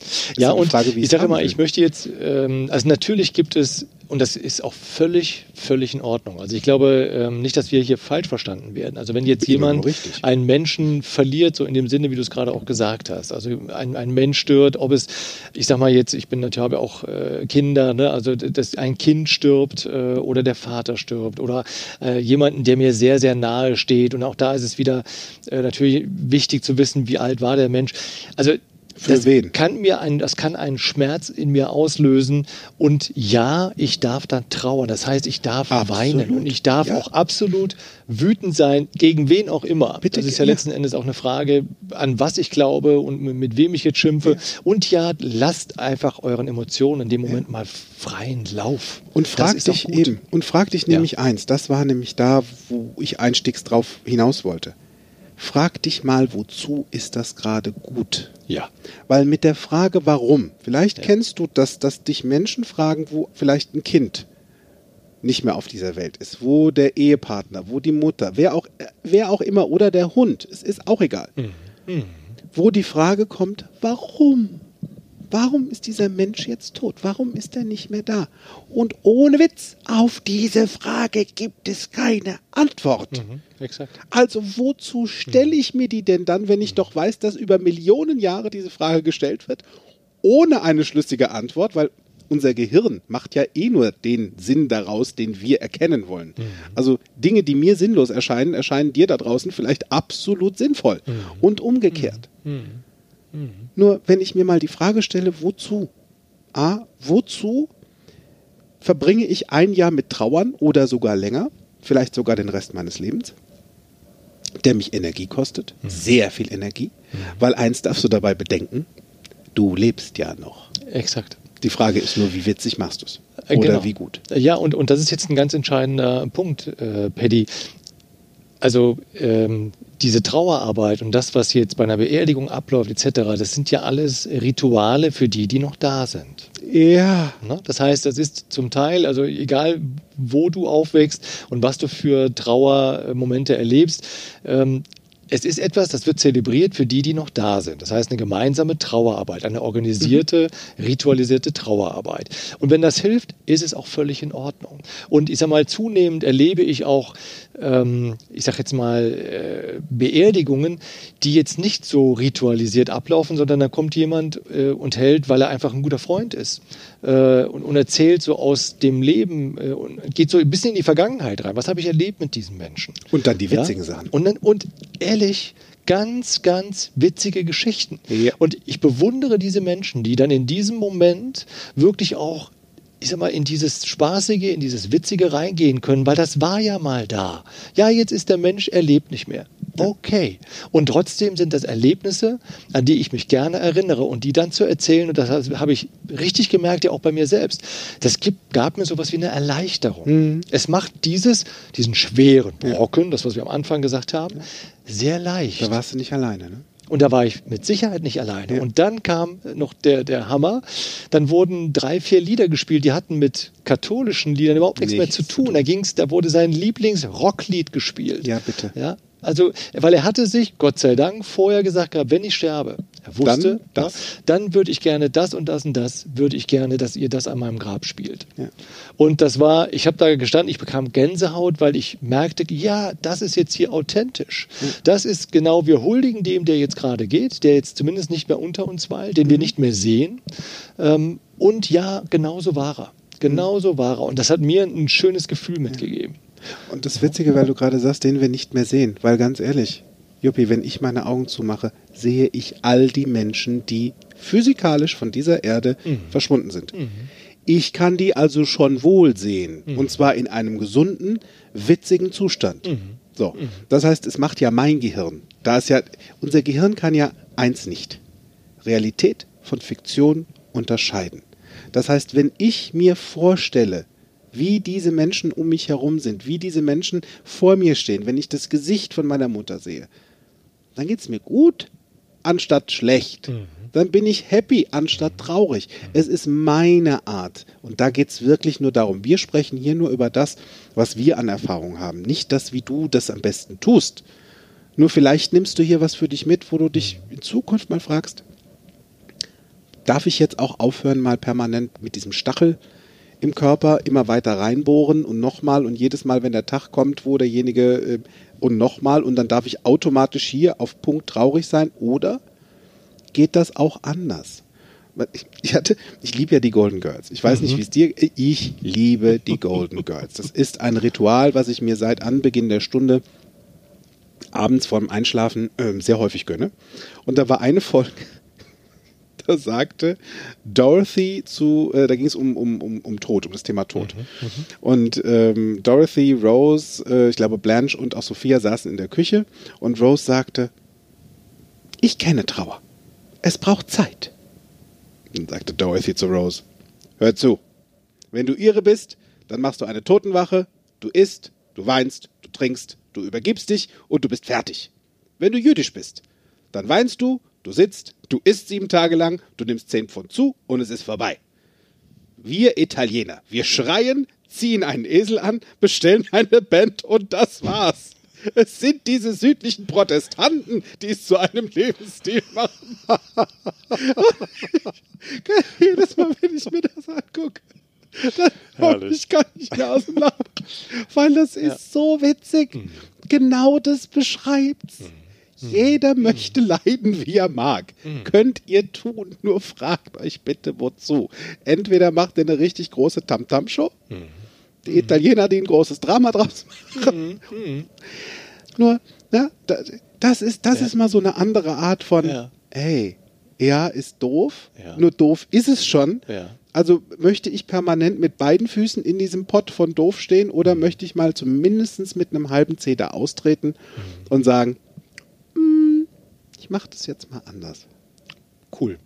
C: Ist
B: Ja,
C: aber die
B: und
C: Frage,
B: ich sage mal,
C: will.
B: ich möchte jetzt, ähm, also natürlich gibt es, und das ist auch völlig, völlig in Ordnung. Also ich glaube ähm, nicht, dass wir hier falsch verstanden werden. Also wenn jetzt jemand einen Menschen verliert, so in dem Sinne, wie du es gerade auch gesagt hast, also ein, ein Mensch stirbt, ob es, ich sag mal jetzt, ich bin natürlich habe auch äh, Kinder, ne? also dass ein Kind stirbt äh, oder der Vater stirbt oder äh, jemanden, der mir sehr, sehr nahe steht. Und auch da ist es wieder äh, natürlich wichtig zu wissen, wie alt war der Mensch. Also
C: Für
B: das
C: wen?
B: Kann mir ein, das kann einen Schmerz in mir auslösen. Und ja, ich darf dann trauern. Das heißt, ich darf
C: Absolut.
B: weinen und ich darf
C: Ja.
B: auch absolut wütend sein, gegen wen auch immer.
C: Bitte,
B: das ist ja
C: ja.
B: letzten Endes auch eine Frage, an was ich glaube und mit, wem ich jetzt schimpfe. Und ja, lasst einfach euren Emotionen in dem Moment mal freien Lauf.
C: Und frag dich eben, und frag dich nämlich eins, das war nämlich da, wo ich einstiegs drauf hinaus wollte. Frag dich mal, wozu ist das gerade gut?
B: Ja.
C: Weil mit der Frage, warum, vielleicht kennst du das, dass dich Menschen fragen, wo vielleicht ein Kind nicht mehr auf dieser Welt ist, wo der Ehepartner, wo die Mutter, wer auch, äh, wer auch immer oder der Hund, es ist auch egal. Wo die Frage kommt, warum? Warum ist dieser Mensch jetzt tot? Warum ist er nicht mehr da? Und ohne Witz, auf diese Frage gibt es keine Antwort.
B: Mhm. Exakt.
C: Also wozu stelle ich mir die denn dann, wenn ich doch weiß, dass über Millionen Jahre diese Frage gestellt wird, ohne eine schlüssige Antwort, weil unser Gehirn macht ja eh nur den Sinn daraus, den wir erkennen wollen. Also Dinge, die mir sinnlos erscheinen, erscheinen dir da draußen vielleicht absolut sinnvoll und umgekehrt. Nur wenn ich mir mal die Frage stelle, wozu? A, wozu verbringe ich ein Jahr mit Trauern oder sogar länger, vielleicht sogar den Rest meines Lebens, der mich Energie kostet, sehr viel Energie, weil eins darfst du dabei bedenken, du lebst ja noch.
B: Exakt.
C: Die Frage ist nur, wie witzig machst du es?
B: Äh,
C: Oder
B: genau.
C: wie gut?
B: Ja, und, und das ist jetzt ein ganz entscheidender Punkt, äh, Paddy. Also ähm, diese Trauerarbeit und das, was jetzt bei einer Beerdigung abläuft, etc., das sind ja alles Rituale für die, die noch da sind.
C: Ja,
B: Ne? Das heißt, das ist zum Teil, also egal wo du aufwächst und was du für Trauermomente erlebst, ähm, es ist etwas, das wird zelebriert für die, die noch da sind. Das heißt, eine gemeinsame Trauerarbeit, eine organisierte, ritualisierte Trauerarbeit. Und wenn das hilft, ist es auch völlig in Ordnung. Und ich sag mal, zunehmend erlebe ich auch, ähm, ich sag jetzt mal, äh, Beerdigungen, die jetzt nicht so ritualisiert ablaufen, sondern da kommt jemand äh, und hält, weil er einfach ein guter Freund ist äh, und, und erzählt so aus dem Leben äh, und geht so ein bisschen in die Vergangenheit rein. Was habe ich erlebt mit diesen Menschen?
C: und dann die
B: Ja?
C: witzigen Sachen.
B: Und, dann, und ehrlich, ganz, ganz witzige Geschichten.
C: Ja.
B: Und ich bewundere diese Menschen, die dann in diesem Moment wirklich auch, ich sag mal, in dieses Spaßige, in dieses Witzige reingehen können, weil das war ja mal da. Ja, jetzt ist der Mensch, er lebt nicht mehr. Okay. Und trotzdem sind das Erlebnisse, an die ich mich gerne erinnere und die dann zu erzählen, und das habe ich richtig gemerkt, ja auch bei mir selbst, das gibt, gab mir sowas wie eine Erleichterung. Es macht dieses, diesen schweren Brocken, das, was wir am Anfang gesagt haben, sehr leicht.
C: Da warst du nicht alleine, ne?
B: Und da war ich mit Sicherheit nicht alleine.
C: Ja.
B: Und dann kam noch der, der Hammer. Dann wurden drei, vier Lieder gespielt, die hatten mit katholischen Liedern überhaupt nichts, mehr
C: Nichts
B: zu
C: zu
B: tun. Da ging's, da wurde sein Lieblings-Rocklied gespielt.
C: Ja, bitte.
B: Ja, also, weil er hatte sich, Gott sei Dank, vorher gesagt gehabt, wenn ich sterbe, er wusste,
C: Dann
B: ja,
C: das.
B: dann würde ich gerne das und das und das, würde ich gerne, dass ihr das an meinem Grab spielt.
C: Ja.
B: Und das war, ich habe da gestanden, ich bekam Gänsehaut, weil ich merkte, ja, das ist jetzt hier authentisch. Das ist genau, wir huldigen dem, der jetzt gerade geht, der jetzt zumindest nicht mehr unter uns weilt, den wir nicht mehr sehen. Ähm, und ja, genauso war er. Genauso war er. Und das hat mir ein schönes Gefühl mitgegeben.
C: Und das Witzige, weil du gerade sagst, den wir nicht mehr sehen. Weil ganz ehrlich, Juppie, wenn ich meine Augen zumache, sehe ich all die Menschen, die physikalisch von dieser Erde verschwunden sind. Ich kann die also schon wohl sehen. Und zwar in einem gesunden, witzigen Zustand. So. Das heißt, es macht ja mein Gehirn. Da ist ja, unser Gehirn kann ja eins nicht. Realität von Fiktion unterscheiden. Das heißt, wenn ich mir vorstelle, wie diese Menschen um mich herum sind, wie diese Menschen vor mir stehen, wenn ich das Gesicht von meiner Mutter sehe, dann geht es mir gut, anstatt schlecht. Dann bin ich happy, anstatt traurig. Es ist meine Art. Und da geht es wirklich nur darum. Wir sprechen hier nur über das, was wir an Erfahrung haben. Nicht das, wie du das am besten tust. Nur vielleicht nimmst du hier was für dich mit, wo du dich in Zukunft mal fragst, darf ich jetzt auch aufhören, mal permanent mit diesem Stachel im Körper immer weiter reinbohren und nochmal und jedes Mal, wenn der Tag kommt, wo derjenige äh, und nochmal und dann darf ich automatisch hier auf Punkt traurig sein oder geht das auch anders? Ich, ich hatte, ich liebe ja die Golden Girls. Ich weiß nicht, wie es dir, ich liebe die Golden Girls. Das ist ein Ritual, was ich mir seit Anbeginn der Stunde abends vorm Einschlafen ähm, sehr häufig gönne. Und da war eine Folge, da sagte Dorothy zu, äh, da ging es um, um, um, um Tod, um das Thema Tod. Und ähm, Dorothy, Rose, äh, ich glaube Blanche und auch Sophia saßen in der Küche und Rose sagte, ich kenne Trauer. Es braucht Zeit. Dann sagte Dorothy zu Rose, hör zu, wenn du ihre bist, dann machst du eine Totenwache, du isst, du weinst, du trinkst, du übergibst dich und du bist fertig. Wenn du jüdisch bist, dann weinst du, du sitzt, du isst sieben Tage lang, du nimmst zehn Pfund zu und es ist vorbei. Wir Italiener, wir schreien, ziehen einen Esel an, bestellen eine Band und das war's. Es sind diese südlichen Protestanten, die es zu einem Lebensstil machen. Jedes Mal, wenn ich mir das angucke, dann komme ich gar nicht mehr aus dem Lachen. Weil das ist so witzig. Genau das beschreibt's. Jeder möchte leiden, wie er mag. Könnt ihr tun, nur fragt euch bitte wozu. Entweder macht ihr eine richtig große Tamtam-Show, die Italiener, die ein großes Drama draus machen. Nur, ja, da- das ist, das
B: Ja.
C: ist mal so eine andere Art von,
B: Ja.
C: hey, ja, ist doof,
B: Ja.
C: nur doof ist es schon. Also möchte ich permanent mit beiden Füßen in diesem Pott von doof stehen oder möchte ich mal zumindest mit einem halben Zeh da austreten und sagen, "Mm, ich mache das jetzt mal anders.
B: Cool.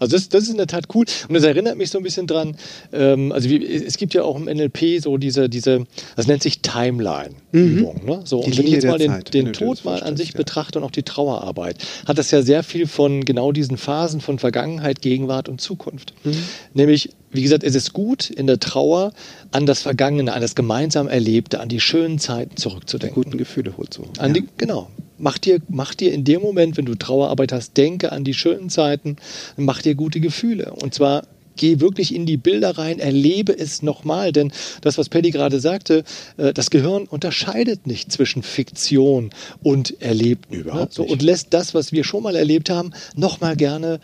B: Also das, das ist in der Tat cool. Und das erinnert mich so ein bisschen dran, ähm, also wie, es gibt ja auch im NLP so diese, diese das nennt sich Timeline-Übung. Ne? So, und wenn ich jetzt mal den,
C: Zeit,
B: den Tod mal an sich
C: ja.
B: betrachte und auch die Trauerarbeit, hat das ja sehr viel von genau diesen Phasen von Vergangenheit, Gegenwart und Zukunft.
C: Mhm.
B: Nämlich, wie gesagt, es ist gut in der Trauer an das Vergangene, an das gemeinsam Erlebte, an die schönen Zeiten
C: Die
B: zurückzudenken.
C: guten Gefühle holt so.
B: An die, genau. Mach dir, mach dir in dem Moment, wenn du Trauerarbeit hast, denke an die schönen Zeiten, mach dir gute Gefühle. Und zwar geh wirklich in die Bilder rein, erlebe es nochmal. Denn das, was Paddy gerade sagte, äh, das Gehirn unterscheidet nicht zwischen Fiktion und Erlebten.
C: Überhaupt
B: ne? so,
C: nicht.
B: Und lässt das, was wir schon mal erlebt haben, nochmal gerne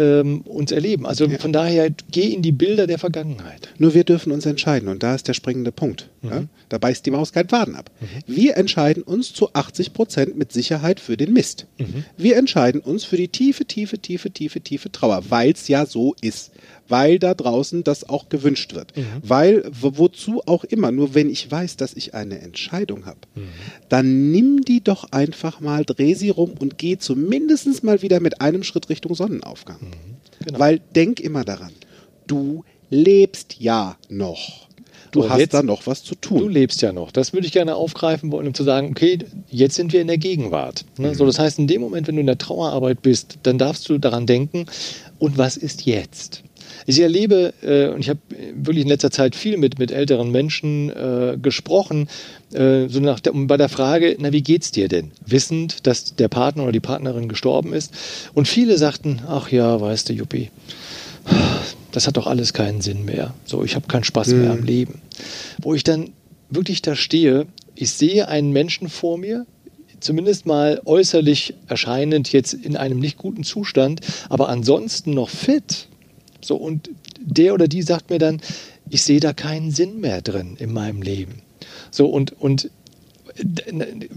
B: ähm, uns erleben. Also von daher, geh in die Bilder der Vergangenheit.
C: Nur wir dürfen uns entscheiden und da ist der springende Punkt. Ja? Da beißt die Maus keinen Faden ab. Wir entscheiden uns zu 80 Prozent mit Sicherheit für den Mist. Wir entscheiden uns für die tiefe, tiefe, tiefe, tiefe, tiefe Trauer, weil es ja so ist. Weil da draußen das auch gewünscht wird. Weil, wo- wozu auch immer, nur wenn ich weiß, dass ich eine Entscheidung habe, dann nimm die doch einfach mal, dreh sie rum und geh zumindest mal wieder mit einem Schritt Richtung Sonnenaufgang.
B: Genau.
C: Weil denk immer daran, du lebst ja noch. Du
B: Und
C: hast
B: jetzt-
C: da noch was zu
B: Du
C: tun.
B: lebst ja noch. Das würde ich gerne aufgreifen wollen, um zu sagen, okay, jetzt sind wir in der Gegenwart. Ne? So, das heißt, in dem Moment, wenn du in der Trauerarbeit bist, dann darfst du daran denken, und was ist jetzt? Ich erlebe, äh, und ich habe wirklich in letzter Zeit viel mit, mit älteren Menschen äh, gesprochen, äh, so nach der, bei der Frage, na, wie geht's dir denn? Wissend, dass der Partner oder die Partnerin gestorben ist. Und viele sagten, ach ja, weißt du, Juppie, das hat doch alles keinen Sinn mehr. So, ich habe keinen Spaß mehr am Leben. Wo ich dann wirklich da stehe, ich sehe einen Menschen vor mir, zumindest mal äußerlich erscheinend jetzt in einem nicht guten Zustand, aber ansonsten noch fit. So, und der oder die sagt mir dann, ich sehe da keinen Sinn mehr drin in meinem Leben. So, und, und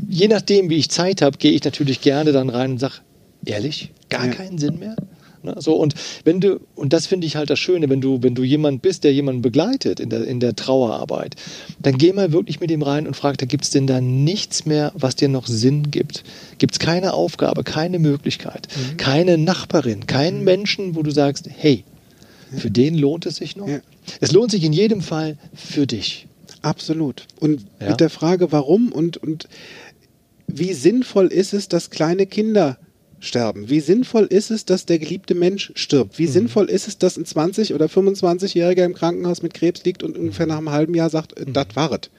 B: je nachdem, wie ich Zeit habe, gehe ich natürlich gerne dann rein und sage, ehrlich, gar
C: Ja.
B: keinen Sinn mehr? Ne? So, und wenn du, und das finde ich halt das Schöne, wenn du, wenn du jemand bist, der jemanden begleitet in der, in der Trauerarbeit, dann geh mal wirklich mit ihm rein und frag, da gibt es denn da nichts mehr, was dir noch Sinn gibt? Gibt es keine Aufgabe, keine Möglichkeit,
C: Mhm.
B: keine Nachbarin, keinen Menschen, wo du sagst, hey, für den lohnt es sich noch?
C: Ja.
B: Es lohnt sich in jedem Fall für dich.
C: Absolut. Und
B: Ja.
C: mit der Frage, warum und, und wie sinnvoll ist es, dass kleine Kinder sterben? Wie sinnvoll ist es, dass der geliebte Mensch stirbt?
B: Mhm.
C: Wie sinnvoll ist es, dass ein 20- oder 25-Jähriger im Krankenhaus mit Krebs liegt und ungefähr nach einem halben Jahr sagt,
B: Mhm.
C: äh, das war's?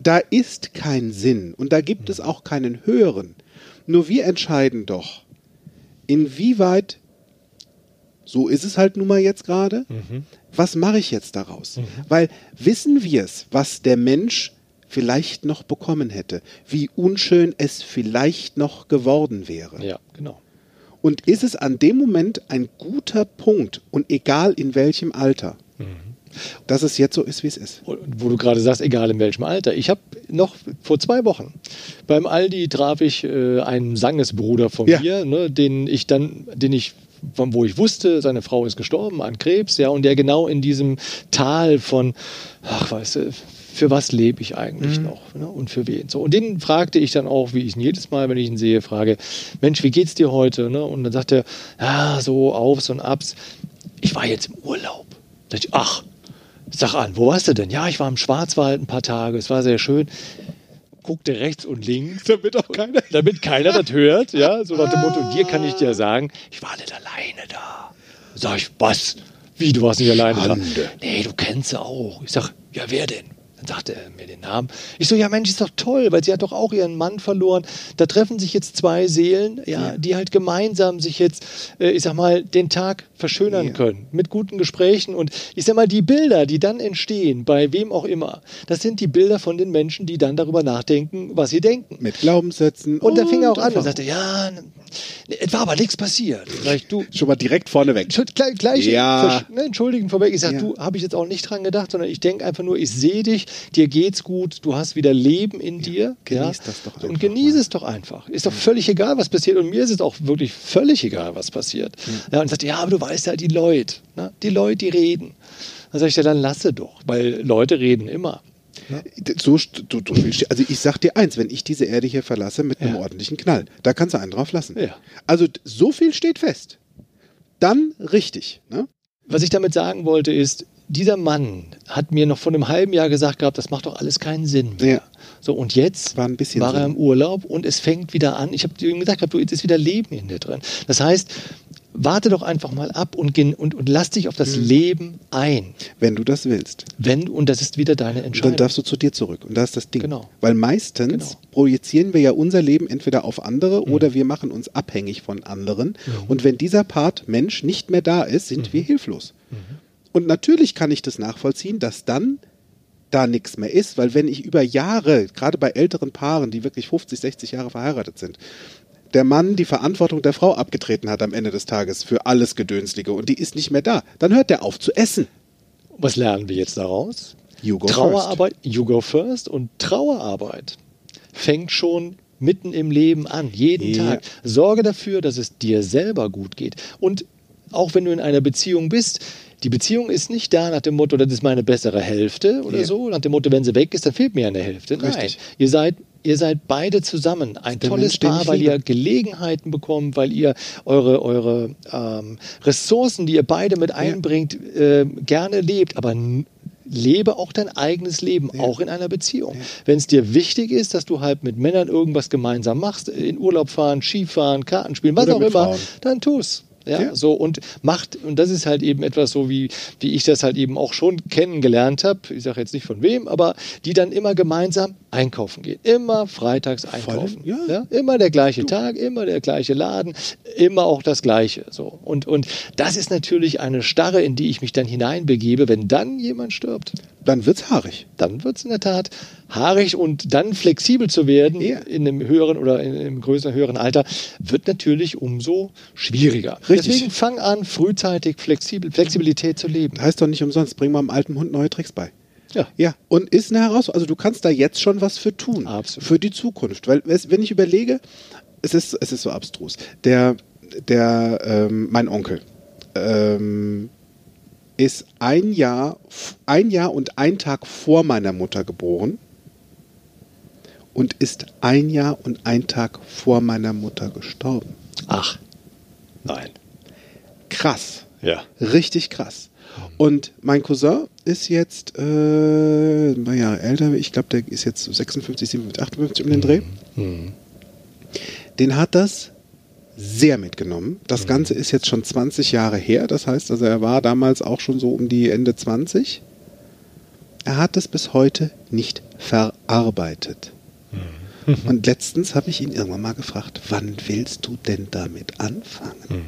C: Da ist kein Sinn und da gibt es auch keinen höheren. Nur wir entscheiden doch, inwieweit, so ist es halt nun mal jetzt gerade, was mache ich jetzt daraus? Weil wissen wir es, was der Mensch vielleicht noch bekommen hätte, wie unschön es vielleicht noch geworden wäre.
B: Ja, genau.
C: Und ist es an dem Moment ein guter Punkt und egal in welchem Alter, dass es jetzt so ist, wie es ist.
B: Und Wo du gerade sagst, egal in welchem Alter. Ich habe noch vor zwei Wochen beim Aldi traf ich äh, einen Sangesbruder von
C: Ja.
B: mir, ne, den ich dann, den ich von wo ich wusste, seine Frau ist gestorben an Krebs, ja, und der genau in diesem Tal von, ach, weißt du, für was lebe ich eigentlich mhm. noch ne? und für wen. So, und den fragte ich dann auch, wie ich ihn jedes Mal, wenn ich ihn sehe, frage, Mensch, wie geht's dir heute? Ne? Und dann sagt er, ja, so Aufs und Abs. Ich war jetzt im Urlaub. Da ich, ach, sag an, wo warst du denn? Ja, ich war im Schwarzwald ein paar Tage, es war sehr schön guckte rechts und links, damit auch keiner, damit keiner das hört, ja, so nach dem Motto, dir kann ich dir sagen, ich war nicht alleine da. Sag ich, was? Wie, du warst nicht alleine Schande. da? Nee, du kennst sie auch. Ich sag, ja, wer denn? Dann sagte er mir den Namen. Ich so, ja Mensch, ist doch toll, weil sie hat doch auch ihren Mann verloren. Da treffen sich jetzt zwei Seelen, ja, ja. die halt gemeinsam sich jetzt, äh, ich sag mal, den Tag verschönern ja. können. Mit guten Gesprächen. Und ich sag mal, die Bilder, die dann entstehen, bei wem auch immer, das sind die Bilder von den Menschen, die dann darüber nachdenken, was sie denken.
C: Mit Glaubenssätzen.
B: Und, und da fing er auch an und sagte, ja, es war aber nichts passiert.
C: Ich, du, Schon mal direkt vorneweg.
B: Gleich, gleich ja. ne, entschuldigen vorweg. Ich sage, ja. du, habe ich jetzt auch nicht dran gedacht, sondern ich denke einfach nur, ich sehe dich, dir geht's gut, du hast wieder Leben in dir.
C: Genieß ja? das doch
B: einfach. Und genieße mal. es doch einfach. Ist doch völlig egal, was passiert. Und mir ist es auch wirklich völlig egal, was passiert. Ja, und sagt, ja, aber du weißt ja, die Leute, ne? die Leute, die reden. Dann sage ich, ja, dann lasse doch, weil Leute reden immer.
C: Ja. So, du, du, also ich sag dir eins, wenn ich diese Erde hier verlasse mit einem ja. ordentlichen Knall, da kannst du einen drauf lassen.
B: Ja.
C: Also so viel steht fest. Dann richtig. Ne?
B: Was ich damit sagen wollte ist, dieser Mann hat mir noch vor einem halben Jahr gesagt gehabt, das macht doch alles keinen Sinn mehr. Ja. So, und jetzt
C: war,
B: war er im Urlaub und es fängt wieder an. Ich habe ihm gesagt, du, jetzt ist wieder Leben in dir drin. Das heißt, warte doch einfach mal ab und, und, und lass dich auf das mhm. Leben ein.
C: Wenn du das willst.
B: Wenn, und das ist wieder deine Entscheidung.
C: Dann darfst du zu dir zurück. Und das ist das Ding.
B: Genau.
C: Weil meistens genau. projizieren wir ja unser Leben entweder auf andere mhm. oder wir machen uns abhängig von anderen. Mhm. Und wenn dieser Part Mensch nicht mehr da ist, sind wir mhm. hilflos. Und natürlich kann ich das nachvollziehen, dass dann da nichts mehr ist, weil wenn ich über Jahre, gerade bei älteren Paaren, die wirklich 50, 60 Jahre verheiratet sind, der Mann die Verantwortung der Frau abgetreten hat am Ende des Tages für alles Gedönslige und die ist nicht mehr da, dann hört der auf zu essen.
B: Was lernen wir jetzt daraus?
C: You go
B: Trauerarbeit, first. you go first und Trauerarbeit fängt schon mitten im Leben an, jeden yeah. Tag. Sorge dafür, dass es dir selber gut geht. Und auch wenn du in einer Beziehung bist, die Beziehung ist nicht da nach dem Motto, das ist meine bessere Hälfte oder yeah. so, nach dem Motto, wenn sie weg ist, dann fehlt mir eine Hälfte. Nein, Richtig. ihr seid ihr seid beide zusammen ein Der tolles Paar, weil ihr Gelegenheiten bekommt, weil ihr eure, eure ähm, Ressourcen, die ihr beide mit einbringt, ja. äh, gerne lebt. Aber lebe auch dein eigenes Leben, ja. auch in einer Beziehung. Ja. Wenn es dir wichtig ist, dass du halt mit Männern irgendwas gemeinsam machst, in Urlaub fahren, Skifahren, Karten spielen, was Oder auch immer, Frauen. dann tu's. Ja, ja, so und macht, und das ist halt eben etwas so, wie, wie ich das halt eben auch schon kennengelernt habe. Ich sage jetzt nicht von wem, aber die dann immer gemeinsam einkaufen gehen. Immer freitags einkaufen.
C: ja.
B: ja. Immer der gleiche du. Tag, immer der gleiche Laden, immer auch das Gleiche. So. Und, und das ist natürlich eine Starre, in die ich mich dann hineinbegebe, wenn dann jemand stirbt.
C: Dann wird's haarig.
B: Dann wird's in der Tat haarig und dann flexibel zu werden ja. in einem höheren oder in einem größeren, höheren Alter, wird natürlich umso schwieriger.
C: Richtig.
B: Deswegen fang an, frühzeitig flexibel, Flexibilität zu leben.
C: Heißt doch nicht umsonst, bring mal einem alten Hund neue Tricks bei.
B: Ja.
C: Ja, und ist eine Herausforderung. Also du kannst da jetzt schon was für tun.
B: Absolut.
C: Für die Zukunft. Weil, wenn ich überlege, es ist, es ist so abstrus. Der, der, ähm, mein Onkel, ähm, ist ein Jahr, ein Jahr und ein Tag vor meiner Mutter geboren und ist ein Jahr und ein Tag vor meiner Mutter gestorben.
B: Ach, nein.
C: Krass.
B: Ja.
C: Richtig krass. Und mein Cousin ist jetzt, äh, naja, älter, ich glaube, der ist jetzt 56, 57, 58 um den Dreh. Mhm. Den hat das sehr mitgenommen. Das mhm. Ganze ist jetzt schon 20 Jahre her. Das heißt, also er war damals auch schon so um die Ende 20. Er hat es bis heute nicht verarbeitet. Mhm. Und letztens habe ich ihn irgendwann mal gefragt, wann willst du denn damit anfangen? Mhm.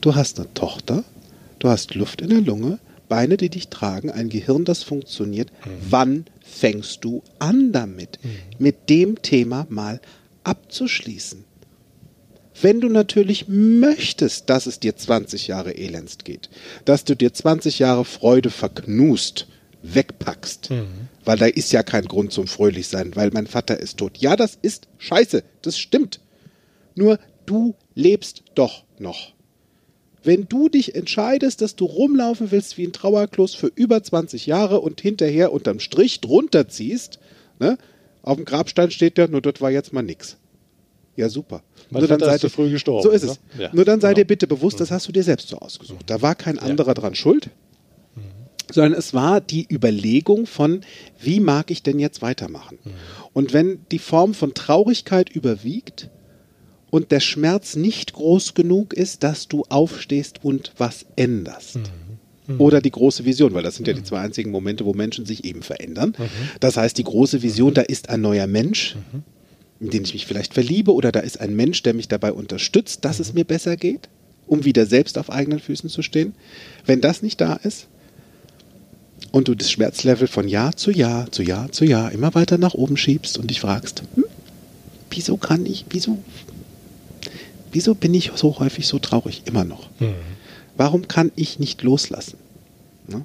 C: Du hast eine Tochter, du hast Luft in der Lunge, Beine, die dich tragen, ein Gehirn, das funktioniert. Mhm. Wann fängst du an damit, mhm. mit dem Thema mal abzuschließen? Wenn du natürlich möchtest, dass es dir 20 Jahre elendst geht, dass du dir 20 Jahre Freude verknust, wegpackst, mhm. weil da ist ja kein Grund zum Fröhlichsein, weil mein Vater ist tot. Ja, das ist scheiße, das stimmt. Nur du lebst doch noch. Wenn du dich entscheidest, dass du rumlaufen willst wie ein Trauerklos für über 20 Jahre und hinterher unterm Strich drunter ziehst, ne, auf dem Grabstein steht ja, nur dort war jetzt mal nix. Ja, super.
B: Mein
C: Nur dann
B: Vater ist
C: seid ihr-
B: früh gestorben,
C: So ist es.
B: ne? Ja,
C: Nur dann sei
B: genau.
C: dir bitte bewusst, das hast du dir selbst so ausgesucht. Da war kein anderer dran schuld, sondern es war die Überlegung von, wie mag ich denn jetzt weitermachen? Und wenn die Form von Traurigkeit überwiegt und der Schmerz nicht groß genug ist, dass du aufstehst und was änderst. Oder die große Vision, weil das sind ja die zwei einzigen Momente, wo Menschen sich eben verändern. Das heißt, die große Vision, da ist ein neuer Mensch, in den ich mich vielleicht verliebe, oder da ist ein Mensch, der mich dabei unterstützt, dass es mir besser geht, um wieder selbst auf eigenen Füßen zu stehen. Wenn das nicht da ist und du das Schmerzlevel von Jahr zu Jahr, zu Jahr zu Jahr immer weiter nach oben schiebst und dich fragst, hm, wieso kann ich, wieso, wieso bin ich so häufig so traurig, immer noch? Warum kann ich nicht loslassen? Ne?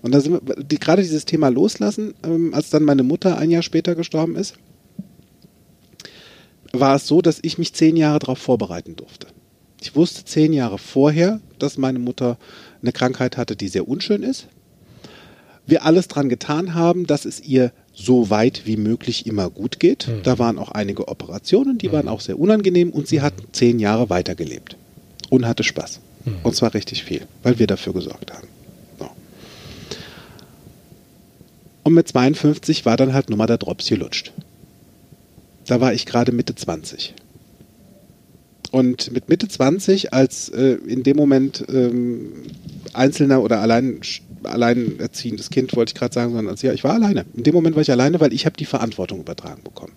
C: Und da sind wir, die, gerade dieses Thema Loslassen, ähm, als dann meine Mutter ein Jahr später gestorben ist, war es so, dass ich mich zehn Jahre darauf vorbereiten durfte. Ich wusste zehn Jahre vorher, dass meine Mutter eine Krankheit hatte, die sehr unschön ist. Wir alles dran getan haben, dass es ihr so weit wie möglich immer gut geht. Da waren auch einige Operationen, die waren auch sehr unangenehm und sie hat zehn Jahre weitergelebt und hatte Spaß. Und zwar richtig viel, weil wir dafür gesorgt haben. So. Und mit 52 war dann halt nur mal der Drops gelutscht. Da war ich gerade Mitte 20. Und mit Mitte 20, als äh, in dem Moment ähm, einzelner oder allein, alleinerziehendes Kind, wollte ich gerade sagen, sondern als ja, ich war alleine. In dem Moment war ich alleine, weil ich habe die Verantwortung übertragen bekommen.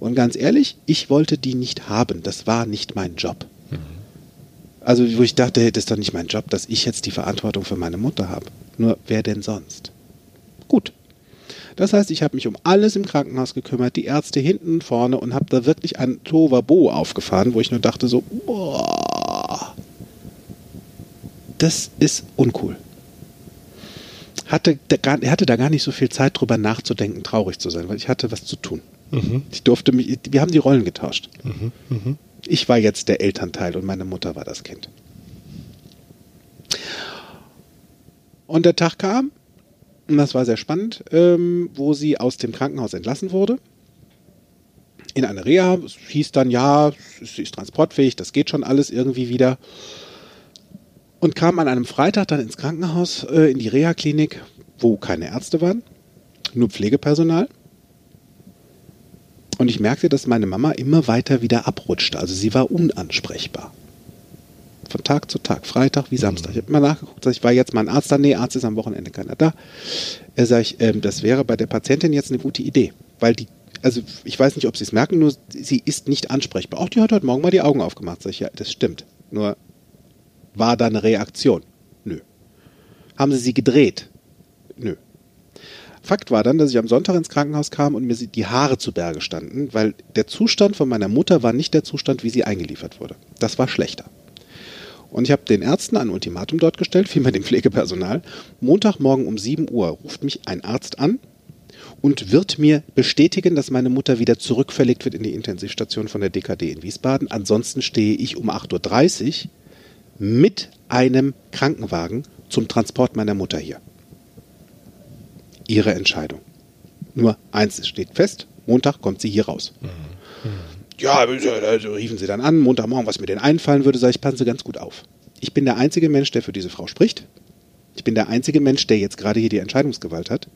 C: Und ganz ehrlich, ich wollte die nicht haben. Das war nicht mein Job. Also, wo ich dachte, hey, das ist doch nicht mein Job, dass ich jetzt die Verantwortung für meine Mutter habe. Nur wer denn sonst? Gut. Das heißt, ich habe mich um alles im Krankenhaus gekümmert, die Ärzte hinten, vorne und habe da wirklich ein Tovabo aufgefahren, wo ich nur dachte so, boah, das ist uncool. Hatte er hatte da gar nicht so viel Zeit drüber nachzudenken, traurig zu sein, weil ich hatte was zu tun. Ich durfte mich, wir haben die Rollen getauscht. Ich war jetzt der Elternteil und meine Mutter war das Kind. Und der Tag kam, und das war sehr spannend, ähm, wo sie aus dem Krankenhaus entlassen wurde. In eine Reha. Es hieß dann, ja, sie ist transportfähig, das geht schon alles irgendwie wieder. Und kam an einem Freitag dann ins Krankenhaus, äh, in die Reha-Klinik, wo keine Ärzte waren, nur Pflegepersonal. Und ich merkte, dass meine Mama immer weiter wieder abrutschte. Also sie war unansprechbar. Von Tag zu Tag, Freitag wie Samstag. Ich habe mal nachgeguckt, sag ich war jetzt mal ein Arzt da. Nee, Arzt ist am Wochenende keiner da. Er sag ich, ähm, das wäre bei der Patientin jetzt eine gute Idee. Weil die, also ich weiß nicht, ob Sie es merken, nur sie ist nicht ansprechbar. Auch die hat heute Morgen mal die Augen aufgemacht. Sag ich, ja, das stimmt. Nur war da eine Reaktion? Nö. Haben Sie sie gedreht? Nö. Fakt war dann, dass ich am Sonntag ins Krankenhaus kam und mir die Haare zu Berge standen, weil der Zustand von meiner Mutter war nicht der Zustand, wie sie eingeliefert wurde. Das war schlechter. Und ich habe den Ärzten ein Ultimatum dort gestellt, vielmehr dem Pflegepersonal. Montagmorgen um 7 Uhr ruft mich ein Arzt an und wird mir bestätigen, dass meine Mutter wieder zurückverlegt wird in die Intensivstation von der DKD in Wiesbaden. Ansonsten stehe ich um 8.30 Uhr mit einem Krankenwagen zum Transport meiner Mutter hier. Ihre Entscheidung. Nur eins steht fest, Montag kommt sie hier raus. Ja, also riefen sie dann an, Montagmorgen, was mir denn einfallen würde, sage ich, passen Sie ganz gut auf. Ich bin der einzige Mensch, der für diese Frau spricht. Ich bin der einzige Mensch, der jetzt gerade hier die Entscheidungsgewalt hat.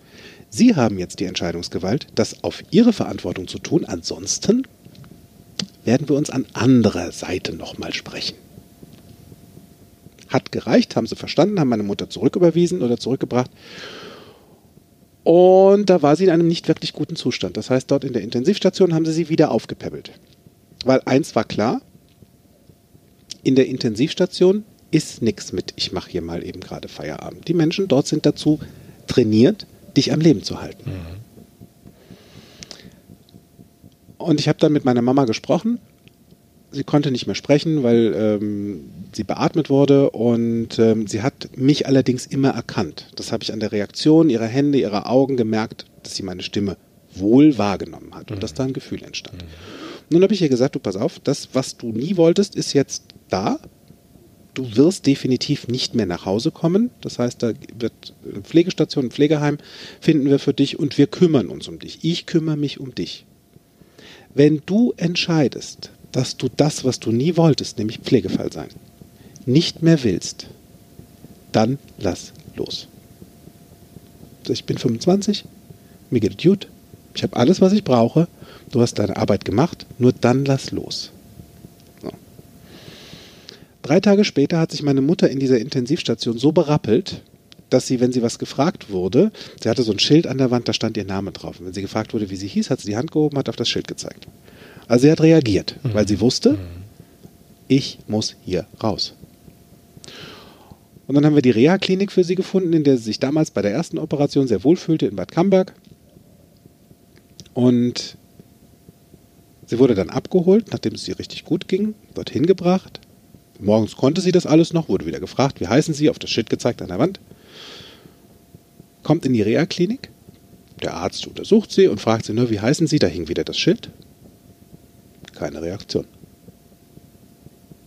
C: Sie haben jetzt die Entscheidungsgewalt, das auf Ihre Verantwortung zu tun. Ansonsten werden wir uns an anderer Seite nochmal sprechen. Hat gereicht, haben sie verstanden, haben meine Mutter zurücküberwiesen oder zurückgebracht. Und da war sie in einem nicht wirklich guten Zustand. Das heißt, dort in der Intensivstation haben sie sie wieder aufgepäppelt. Weil eins war klar, in der Intensivstation ist nichts mit, ich mache hier mal eben gerade Feierabend. Die Menschen dort sind dazu trainiert, dich am Leben zu halten. Und ich habe dann mit meiner Mama gesprochen. Sie konnte nicht mehr sprechen, weil ähm, sie beatmet wurde und ähm, sie hat mich allerdings immer erkannt. Das habe ich an der Reaktion ihrer Hände, ihrer Augen gemerkt, dass sie meine Stimme wohl wahrgenommen hat und dass da ein Gefühl entstand. Nun habe ich ihr gesagt, du pass auf, das, was du nie wolltest, ist jetzt da. du wirst definitiv nicht mehr nach Hause kommen. Das heißt, da wird eine Pflegestation, ein Pflegeheim finden wir für dich und wir kümmern uns um dich. Ich kümmere mich um dich. Wenn du entscheidest, dass du das, was du nie wolltest, nämlich Pflegefall sein, nicht mehr willst, dann lass los. Ich bin 25, mir geht es gut, ich habe alles, was ich brauche, du hast deine Arbeit gemacht, nur dann lass los. So. Drei Tage später hat sich meine Mutter in dieser Intensivstation so berappelt, dass sie, wenn sie was gefragt wurde, sie hatte so ein Schild an der Wand, da stand ihr Name drauf. Und wenn sie gefragt wurde, wie sie hieß, hat sie die Hand gehoben, hat auf das Schild gezeigt. Also sie hat reagiert, mhm. weil sie wusste, ich muss hier raus. Und dann haben wir die Reha-Klinik für sie gefunden, in der sie sich damals bei der ersten Operation sehr wohl fühlte, in Bad Camberg. Und sie wurde dann abgeholt, nachdem es ihr richtig gut ging, dorthin gebracht. Morgens konnte sie das alles noch, wurde wieder gefragt, wie heißen Sie, auf das Schild gezeigt an der Wand. Kommt in die Reha-Klinik, der Arzt untersucht sie und fragt sie nur, wie heißen Sie, da hing wieder das Schild. Keine Reaktion.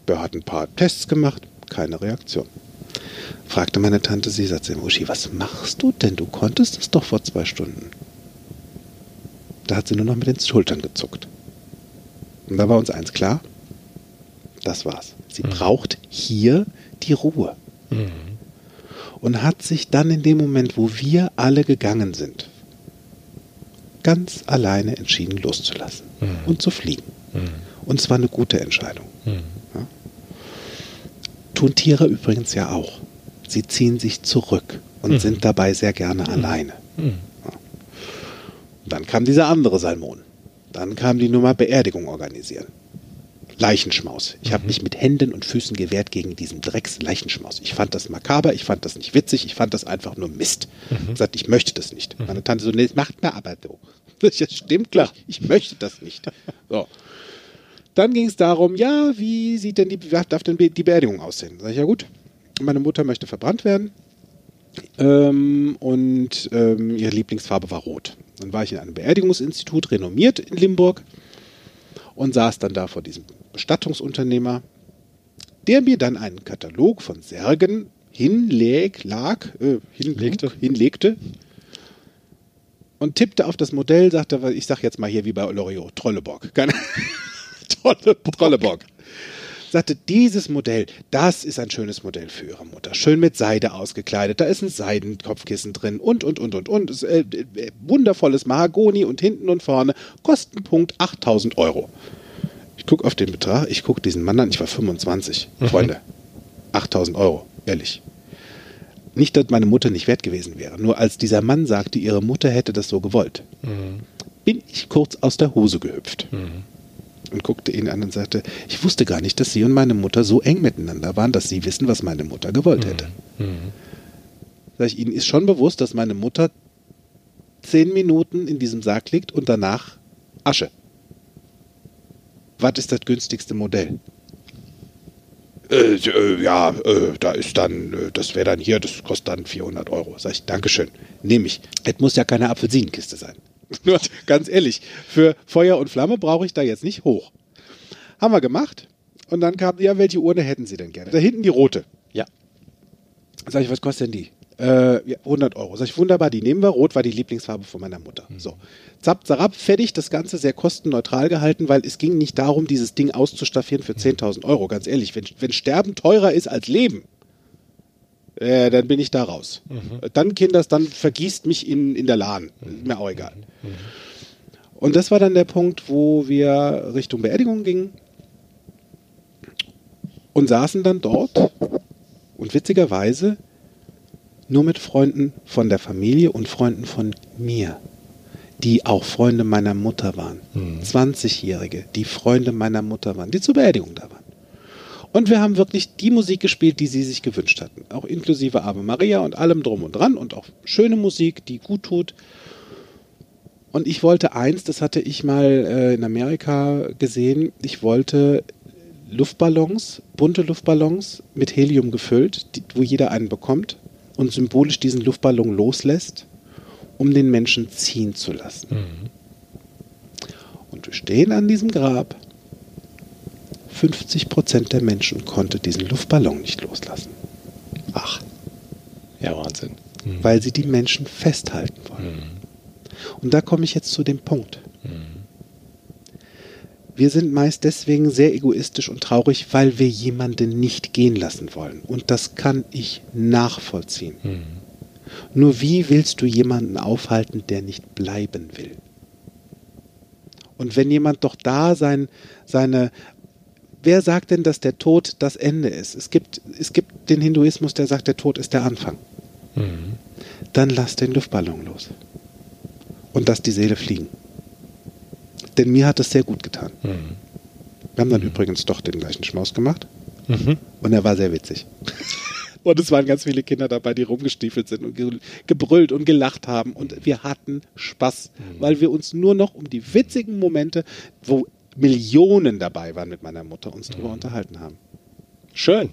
C: Er hat ein paar Tests gemacht, keine Reaktion. Fragte meine Tante sie, sagt sie, Uschi, was machst du denn? Du konntest es doch vor zwei Stunden. Da hat sie nur noch mit den Schultern gezuckt. Und da war uns eins klar, das war's. Sie mhm. braucht hier die Ruhe. Mhm. Und hat sich dann in dem Moment, wo wir alle gegangen sind, ganz alleine entschieden loszulassen mhm. und zu fliegen. Mhm. Und zwar eine gute Entscheidung. Mhm. Ja? Tun Tiere übrigens ja auch. Sie ziehen sich zurück und mhm. sind dabei sehr gerne mhm. alleine. Mhm. Ja. Dann kam dieser andere Salmon. Dann kam die Nummer Beerdigung organisieren. Leichenschmaus. Ich habe mich mit Händen und Füßen gewehrt gegen diesen Drecks-Leichenschmaus. Ich fand das makaber, ich fand das nicht witzig, ich fand das einfach nur Mist. Mhm. Ich gesagt, ich möchte das nicht. Meine Tante so, nee, macht mir aber so. Das stimmt klar, ich möchte das nicht. So. Dann ging es darum, ja, wie sieht denn die, darf denn die Beerdigung aussehen? Sag ich, ja gut, meine Mutter möchte verbrannt werden ähm, und ähm, ihre Lieblingsfarbe war rot. Dann war ich in einem Beerdigungsinstitut, renommiert in Limburg und saß dann da vor diesem Bestattungsunternehmer, der mir dann einen Katalog von Särgen hinleg, lag, äh, hinlegte. hinlegte und tippte auf das Modell, sagte, ich sag jetzt mal hier wie bei Loriot, Trolleborg. Keine Trolleborg. Trolleborg. Sagte, dieses Modell, das ist ein schönes Modell für Ihre Mutter. Schön mit Seide ausgekleidet, da ist ein Seidenkopfkissen drin und, und, und, und, und. Ist, äh, äh, wundervolles Mahagoni und hinten und vorne. Kostenpunkt 8000 Euro. Ich gucke auf den Betrag, ich gucke diesen Mann an, ich war 25. Mhm. Freunde, 8000 Euro, ehrlich. Nicht, dass meine Mutter nicht wert gewesen wäre. Nur als dieser Mann sagte, ihre Mutter hätte das so gewollt, mhm. bin ich kurz aus der Hose gehüpft. Mhm. Und guckte ihn an und sagte, ich wusste gar nicht, dass Sie und meine Mutter so eng miteinander waren, dass Sie wissen, was meine Mutter gewollt hätte. Mhm. mhm. Sag ich, Ihnen ist schon bewusst, dass meine Mutter zehn Minuten in diesem Sarg liegt und danach Asche. Was ist das günstigste Modell? Äh, äh, ja, äh, da ist dann, äh, das wäre dann hier, das kostet dann 400 Euro. Sag ich, Dankeschön, nehme ich. Es muss ja keine Apfelsinenkiste sein. Nur ganz ehrlich, für Feuer und Flamme brauche ich da jetzt nicht hoch. Haben wir gemacht. Und dann kam, ja, welche Urne hätten Sie denn gerne? Da hinten die rote. Ja. Sag ich, was kostet denn die? Äh, ja, 100 Euro. Sag ich, wunderbar, die nehmen wir. Rot war die Lieblingsfarbe von meiner Mutter. Mhm. So. Zap, zarab, fertig, das Ganze sehr kostenneutral gehalten, weil es ging nicht darum, dieses Ding auszustaffieren für 10.000 Euro. Ganz ehrlich, wenn, wenn Sterben teurer ist als Leben, äh, dann bin ich da raus. Mhm. Dann, Kinders, dann vergießt mich in, in der Lahn. Ist mir auch egal. Mhm. Und das war dann der Punkt, wo wir Richtung Beerdigung gingen und saßen dann dort und witzigerweise nur mit Freunden von der Familie und Freunden von mir, die auch Freunde meiner Mutter waren. Mhm. 20-Jährige, die Freunde meiner Mutter waren, die zur Beerdigung da waren. Und wir haben wirklich die Musik gespielt, die sie sich gewünscht hatten. Auch inklusive Ave Maria und allem drum und dran und auch schöne Musik, die gut tut. Und ich wollte eins, das hatte ich mal äh, in Amerika gesehen, ich wollte Luftballons, bunte Luftballons mit Helium gefüllt, die, wo jeder einen bekommt und symbolisch diesen Luftballon loslässt, um den Menschen ziehen zu lassen. Mhm. Und wir stehen an diesem Grab, 50 Prozent der Menschen konnte diesen Luftballon nicht loslassen.
B: Ach. Ja, Wahnsinn.
C: weil sie die Menschen festhalten wollen. Und da komme ich jetzt zu dem Punkt. Wir sind meist deswegen sehr egoistisch und traurig, weil wir jemanden nicht gehen lassen wollen. Und das kann ich nachvollziehen. Nur wie willst du jemanden aufhalten, der nicht bleiben will? Und wenn jemand doch da sein, seine... Wer sagt denn, dass der Tod das Ende ist? Es gibt, es gibt den Hinduismus, der sagt, der Tod ist der Anfang dann lass den Luftballon los. Und lass die Seele fliegen. Denn mir hat es sehr gut getan. Wir haben dann übrigens doch den gleichen Schmaus gemacht. Und er war sehr witzig. Und es waren ganz viele Kinder dabei, die rumgestiefelt sind und ge gebrüllt und gelacht haben. Und wir hatten Spaß, weil wir uns nur noch um die witzigen Momente, wo Millionen dabei waren mit meiner Mutter, uns darüber unterhalten haben.
B: Schön.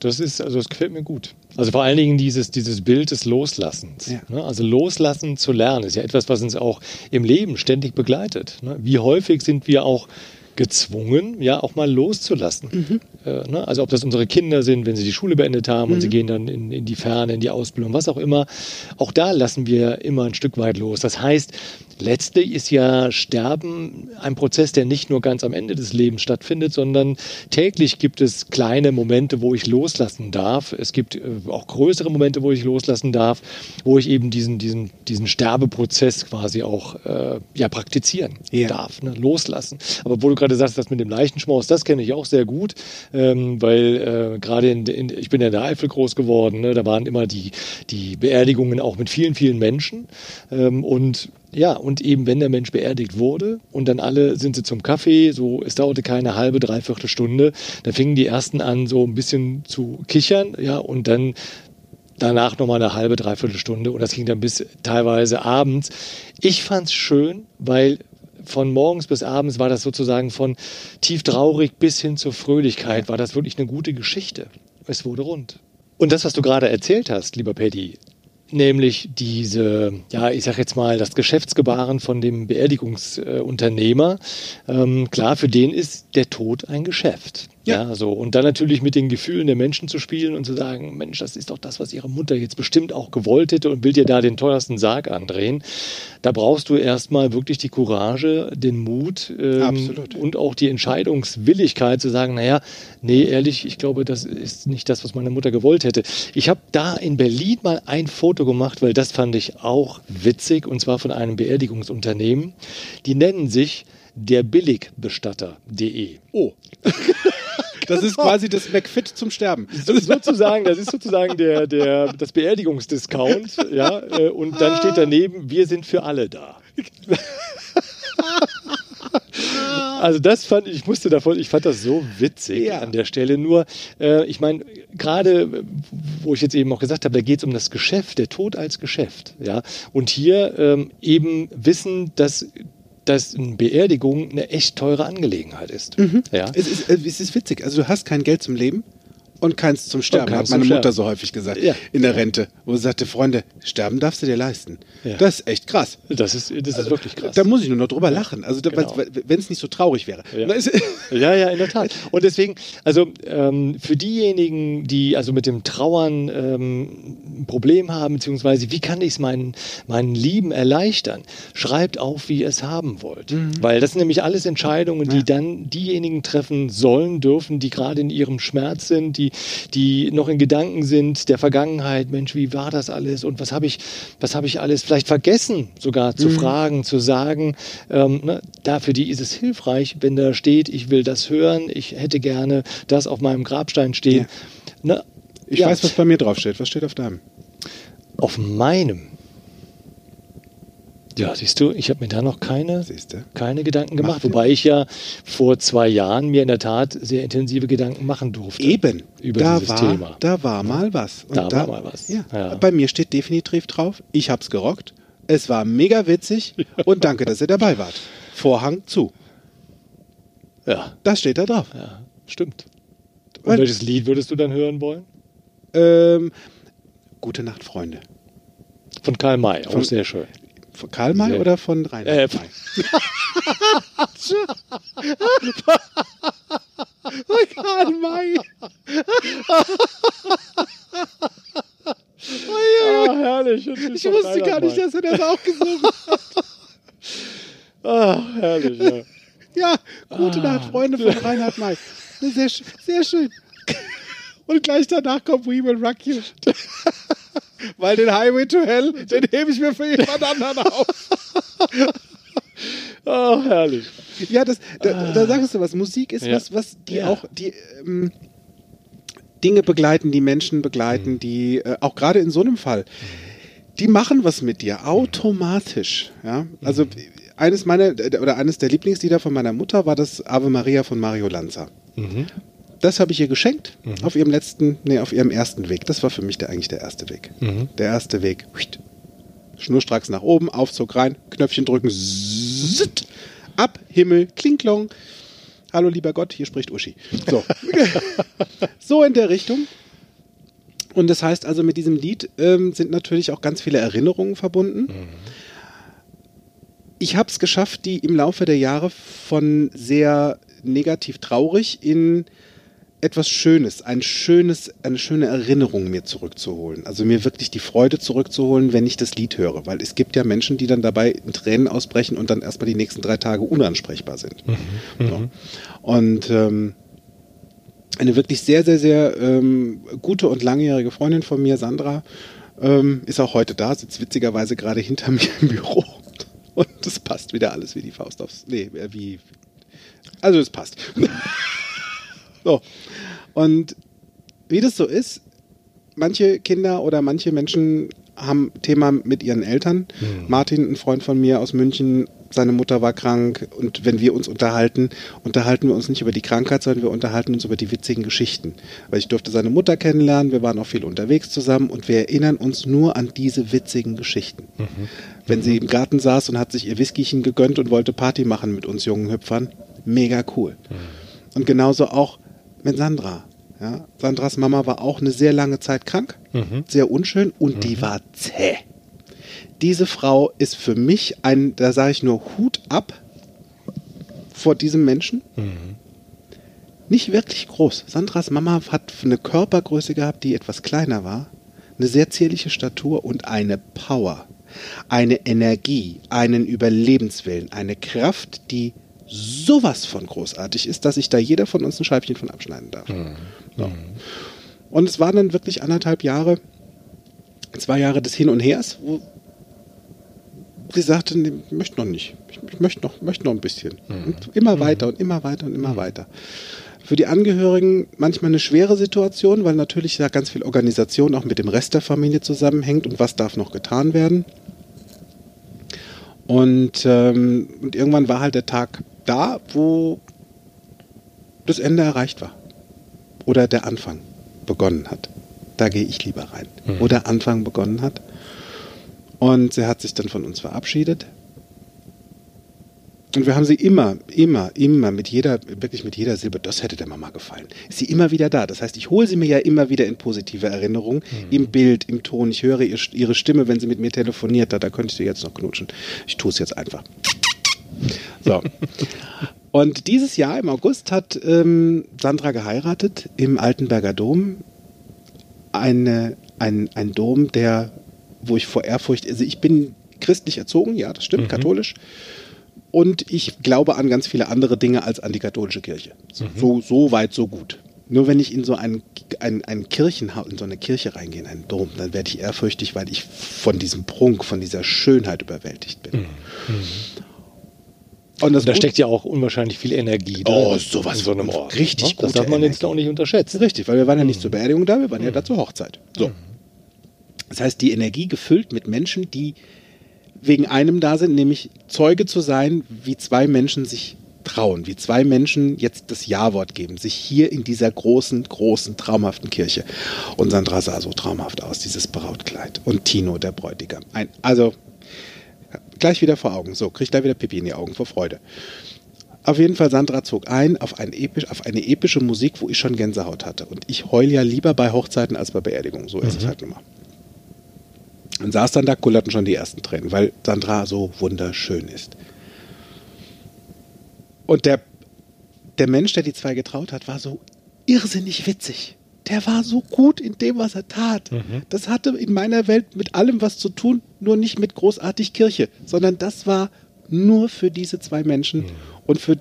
B: Das ist, also das gefällt mir gut. Also vor allen Dingen dieses, dieses Bild des Loslassens.
C: Ja.
B: Ne? Also loslassen zu lernen ist ja etwas, was uns auch im Leben ständig begleitet. Ne? Wie häufig sind wir auch gezwungen, ja auch mal loszulassen. Äh, ne? Also ob das unsere Kinder sind, wenn sie die Schule beendet haben und sie gehen dann in, in die Ferne, in die Ausbildung, was auch immer. Auch da lassen wir immer ein Stück weit los. Das heißt, letztlich ist ja Sterben ein Prozess, der nicht nur ganz am Ende des Lebens stattfindet, sondern täglich gibt es kleine Momente, wo ich loslassen darf. Es gibt äh, auch größere Momente, wo ich loslassen darf, wo ich eben diesen, diesen, diesen Sterbeprozess quasi auch äh, ja, praktizieren
C: Ja.
B: darf, ne? loslassen. Aber wo du gerade sagst, das mit dem Leichenschmaus, das kenne ich auch sehr gut, ähm, weil äh, gerade in, in, ich bin ja in der Eifel groß geworden, ne? da waren immer die, die Beerdigungen auch mit vielen, vielen Menschen ähm, und ja, und eben wenn der Mensch beerdigt wurde und dann alle sind sie zum Kaffee, so es dauerte keine halbe, dreiviertel Stunde, da fingen die ersten an so ein bisschen zu kichern, ja, und dann danach nochmal eine halbe, dreiviertel Stunde und das ging dann bis teilweise abends. Ich fand's schön, weil von morgens bis abends war das sozusagen von tief traurig bis hin zur Fröhlichkeit, war das wirklich eine gute Geschichte. Es wurde rund. Und das, was du gerade erzählt hast, lieber Paddy, nämlich diese, ja, ich sag jetzt mal, das Geschäftsgebaren von dem Beerdigungsunternehmer. Ähm, klar, für den ist der Tod ein Geschäft.
C: Ja.
B: Ja. so. Und dann natürlich mit den Gefühlen der Menschen zu spielen und zu sagen, Mensch, das ist doch das, was ihre Mutter jetzt bestimmt auch gewollt hätte und will dir da den teuersten Sarg andrehen. Da brauchst du erstmal wirklich die Courage, den Mut ähm, und auch die Entscheidungswilligkeit zu sagen, naja, nee, ehrlich, ich glaube, das ist nicht das, was meine Mutter gewollt hätte. Ich habe da in Berlin mal ein Foto gemacht, weil das fand ich auch witzig, und zwar von einem Beerdigungsunternehmen. Die nennen sich der Billigbestatter.de.
C: Oh. Das ist quasi das McFit zum Sterben.
B: Das ist sozusagen, das ist sozusagen der, der, das Beerdigungsdiscount, ja, äh, und dann steht daneben, wir sind für alle da. Also das fand ich, ich musste davon, ich fand das so witzig
C: Ja.
B: an der Stelle. Nur, äh, ich meine, gerade, wo ich jetzt eben auch gesagt habe, da geht es um das Geschäft, der Tod als Geschäft, ja. Und hier ähm, eben wissen, dass dass eine Beerdigung eine echt teure Angelegenheit ist. Ja.
C: Es ist, äh, es ist witzig. Also du hast kein Geld zum Leben und keins zum Sterben,
B: keins
C: hat meine Mutter
B: Sterben.
C: so häufig gesagt
B: Ja.
C: in der Rente. Wo sie sagte, Freunde, sterben darfst du dir leisten.
B: Ja.
C: Das ist echt krass.
B: Das ist, das ist wirklich krass.
C: Da muss ich nur noch drüber lachen. Also
B: Genau.
C: wenn es nicht so traurig wäre.
B: Ja. Ja, ja, in der Tat. Und deswegen, also ähm, für diejenigen, die also mit dem Trauern ähm, ein Problem haben, beziehungsweise wie kann ich es meinen, meinen Lieben erleichtern, schreibt auf, wie ihr es haben wollt. Weil das sind nämlich alles Entscheidungen, die dann diejenigen treffen sollen, dürfen, die gerade in ihrem Schmerz sind, die, die noch in Gedanken sind der Vergangenheit, Mensch, wie war das alles und was habe ich, was habe ich alles vielleicht vergessen, sogar zu fragen, zu sagen. Ähm, ne, da für die ist es hilfreich, wenn da steht, ich will das hören, ich hätte gerne das auf meinem Grabstein stehen. Ne,
C: ich
B: ja,
C: weiß, was bei mir draufsteht. Was steht auf deinem?
B: auf meinem. Ja, siehst du, ich habe mir da noch keine,
C: Siehste.
B: keine Gedanken gemacht,
C: Macht
B: wobei ich ja vor zwei Jahren mir in der Tat sehr intensive Gedanken machen durfte.
C: Eben.
B: Über
C: da
B: dieses
C: war,
B: Thema.
C: Da war mal was. Und
B: Da war mal was.
C: Ja.
B: Ja.
C: Bei mir steht definitiv drauf, ich hab's gerockt. Es war mega witzig und danke, dass ihr dabei wart. Vorhang zu.
B: Ja,
C: Das steht da drauf.
B: ja, stimmt. Und
C: Weil-
B: welches Lied würdest du dann hören wollen?
C: Ähm, gute Nacht, Freunde.
B: Von Karl May, auch
C: Von-
B: sehr schön.
C: Von Karl May
B: Sehr-
C: oder von Reinhard
B: Äh,
C: May? Karl May.
B: Ah, herrlich.
C: Ich wusste gar nicht, dass er das auch gesungen hat.
B: Ah, herrlich, ja.
C: Ja, gute Nacht, Freunde von Reinhard May. Sehr, sehr schön. Und gleich danach kommt We Will Rock You. Weil den Highway to Hell, den hebe ich mir für jemand anderen auf.
B: Ah, herrlich.
C: Ja, das, da, da sagst du was. Musik ist
B: Ja.
C: was, was die
B: Ja.
C: auch die ähm, Dinge begleiten, die Menschen begleiten,
B: Mhm.
C: die äh, auch gerade in so einem Fall, die machen was mit dir automatisch. Ja, also
B: Mhm.
C: eines meiner oder eines der Lieblingslieder von meiner Mutter war das Ave Maria von Mario Lanza.
B: Mhm.
C: Das habe ich ihr geschenkt auf ihrem letzten, nee, auf ihrem ersten Weg. Das war für mich der, eigentlich der erste Weg.
B: Mhm.
C: Der erste Weg. Schnurstracks nach oben, Aufzug rein, Knöpfchen drücken, zzt, ab, Himmel, Klinklong. Hallo lieber Gott, hier spricht Uschi. So. so in der Richtung. Und das heißt also, mit diesem Lied ähm, sind natürlich auch ganz viele Erinnerungen verbunden. Ich habe es geschafft, die im Laufe der Jahre von sehr negativ traurig in etwas Schönes, ein schönes, eine schöne Erinnerung mir zurückzuholen. Also mir wirklich die Freude zurückzuholen, wenn ich das Lied höre. Weil es gibt ja Menschen, die dann dabei in Tränen ausbrechen und dann erstmal die nächsten drei Tage unansprechbar sind. So. Und ähm, eine wirklich sehr, sehr, sehr ähm, gute und langjährige Freundin von mir, Sandra, ähm, ist auch heute da, sitzt witzigerweise gerade hinter mir im Büro. Und das passt wieder alles wie die Faust aufs. Nee, wie. Also es passt. so. Und wie das so ist, manche Kinder oder manche Menschen haben Thema mit ihren Eltern. Martin, ein Freund von mir aus München, seine Mutter war krank und wenn wir uns unterhalten, unterhalten wir uns nicht über die Krankheit, sondern wir unterhalten uns über die witzigen Geschichten. Weil ich durfte seine Mutter kennenlernen, wir waren auch viel unterwegs zusammen und wir erinnern uns nur an diese witzigen Geschichten. Wenn sie im Garten saß und hat sich ihr Whiskychen gegönnt und wollte Party machen mit uns jungen Hüpfern, mega cool. Und genauso auch mit Sandra. Ja, Sandras Mama war auch eine sehr lange Zeit krank, sehr unschön und die war zäh. Diese Frau ist für mich ein, da sage ich nur Hut ab vor diesem Menschen. Nicht wirklich groß. Sandras Mama hat eine Körpergröße gehabt, die etwas kleiner war, eine sehr zierliche Statur und eine Power, eine Energie, einen Überlebenswillen, eine Kraft, die sowas von großartig ist, dass sich da jeder von uns ein Scheibchen von abschneiden darf. So. Und es waren dann wirklich anderthalb Jahre, zwei Jahre des Hin und Hers, wo sie sagte, nee, ich möchte noch nicht. Ich, ich möchte, noch, möchte noch ein bisschen. Und immer weiter und immer weiter und immer weiter. Für die Angehörigen manchmal eine schwere Situation, weil natürlich da ganz viel Organisation auch mit dem Rest der Familie zusammenhängt und was darf noch getan werden. Und, ähm, und irgendwann war halt der Tag da, wo das Ende erreicht war. Oder der Anfang begonnen hat. Da gehe ich lieber rein. Wo der Anfang begonnen hat. Und sie hat sich dann von uns verabschiedet. Und wir haben sie immer, immer, immer mit jeder, wirklich mit jeder Silbe, das hätte der Mama gefallen. Ist sie immer wieder da. Das heißt, ich hole sie mir ja immer wieder in positive Erinnerung, im Bild, im Ton. Ich höre ihr, ihre Stimme, wenn sie mit mir telefoniert. Da, da könnte ich sie jetzt noch knutschen. Ich tue es jetzt einfach. So. Und dieses Jahr im August hat ähm, Sandra geheiratet im Altenberger Dom. Eine, ein, ein Dom, der, wo ich vor Ehrfurcht, also ich bin christlich erzogen, ja, das stimmt, katholisch. Und ich glaube an ganz viele andere Dinge als an die katholische Kirche. So, so, so weit, so gut. Nur wenn ich in so ein, ein, ein Kirchenhaus, in so eine Kirche reingehe, in einen Dom, dann werde ich ehrfürchtig, weil ich von diesem Prunk, von dieser Schönheit überwältigt bin. Und das
B: Da steckt ja auch unwahrscheinlich viel Energie
C: Oh,
B: drin
C: sowas
B: in so einem Ort.
C: richtig
B: ne? Das darf man jetzt
C: Energie.
B: auch nicht unterschätzen.
C: Richtig, weil wir waren ja nicht zur Beerdigung da, wir waren ja da zur Hochzeit. So. Das heißt, die Energie gefüllt mit Menschen, die wegen einem da sind, nämlich Zeuge zu sein, wie zwei Menschen sich trauen, wie zwei Menschen jetzt das Ja-Wort geben, sich hier in dieser großen, großen, traumhaften Kirche. Und Sandra sah so traumhaft aus, dieses Brautkleid. Und Tino, der Bräutigam. Ein, also, gleich wieder vor Augen. So, kriegt da wieder Pipi in die Augen vor Freude. Auf jeden Fall, Sandra zog ein auf, ein episch, auf eine epische Musik, wo ich schon Gänsehaut hatte. Und ich heul ja lieber bei Hochzeiten als bei Beerdigungen. So ist es halt nun mal. Und saß dann da, kullerten schon die ersten Tränen, weil Sandra so wunderschön ist. Und der, der Mensch, der die zwei getraut hat, war so irrsinnig witzig. Der war so gut in dem, was er tat. Das hatte in meiner Welt mit allem was zu tun, nur nicht mit großartig Kirche, sondern das war nur für diese zwei Menschen und für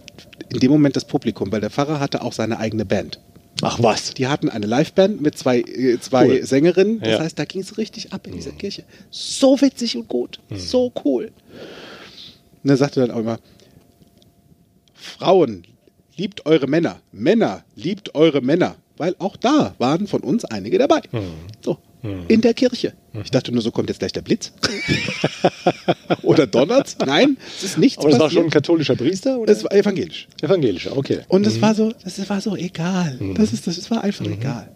C: in dem Moment das Publikum, weil der Pfarrer hatte auch seine eigene Band.
B: Ach was.
C: Die hatten eine Liveband mit zwei, äh, zwei
B: Cool.
C: Sängerinnen. Das
B: Ja.
C: heißt, da ging es richtig ab in dieser Kirche. So witzig und gut. So cool. Und er sagte dann auch immer, Frauen, liebt eure Männer. Männer, liebt eure Männer. Weil auch da waren von uns einige dabei. So, in der Kirche. Ich dachte nur, so kommt jetzt gleich der Blitz. oder donnert's? Nein, es ist nichts
B: Aber das war schon ein katholischer Priester? Oder?
C: Das war evangelisch.
B: Evangelischer, okay.
C: Und es war so, das war so egal. Das ist, das, es war einfach egal.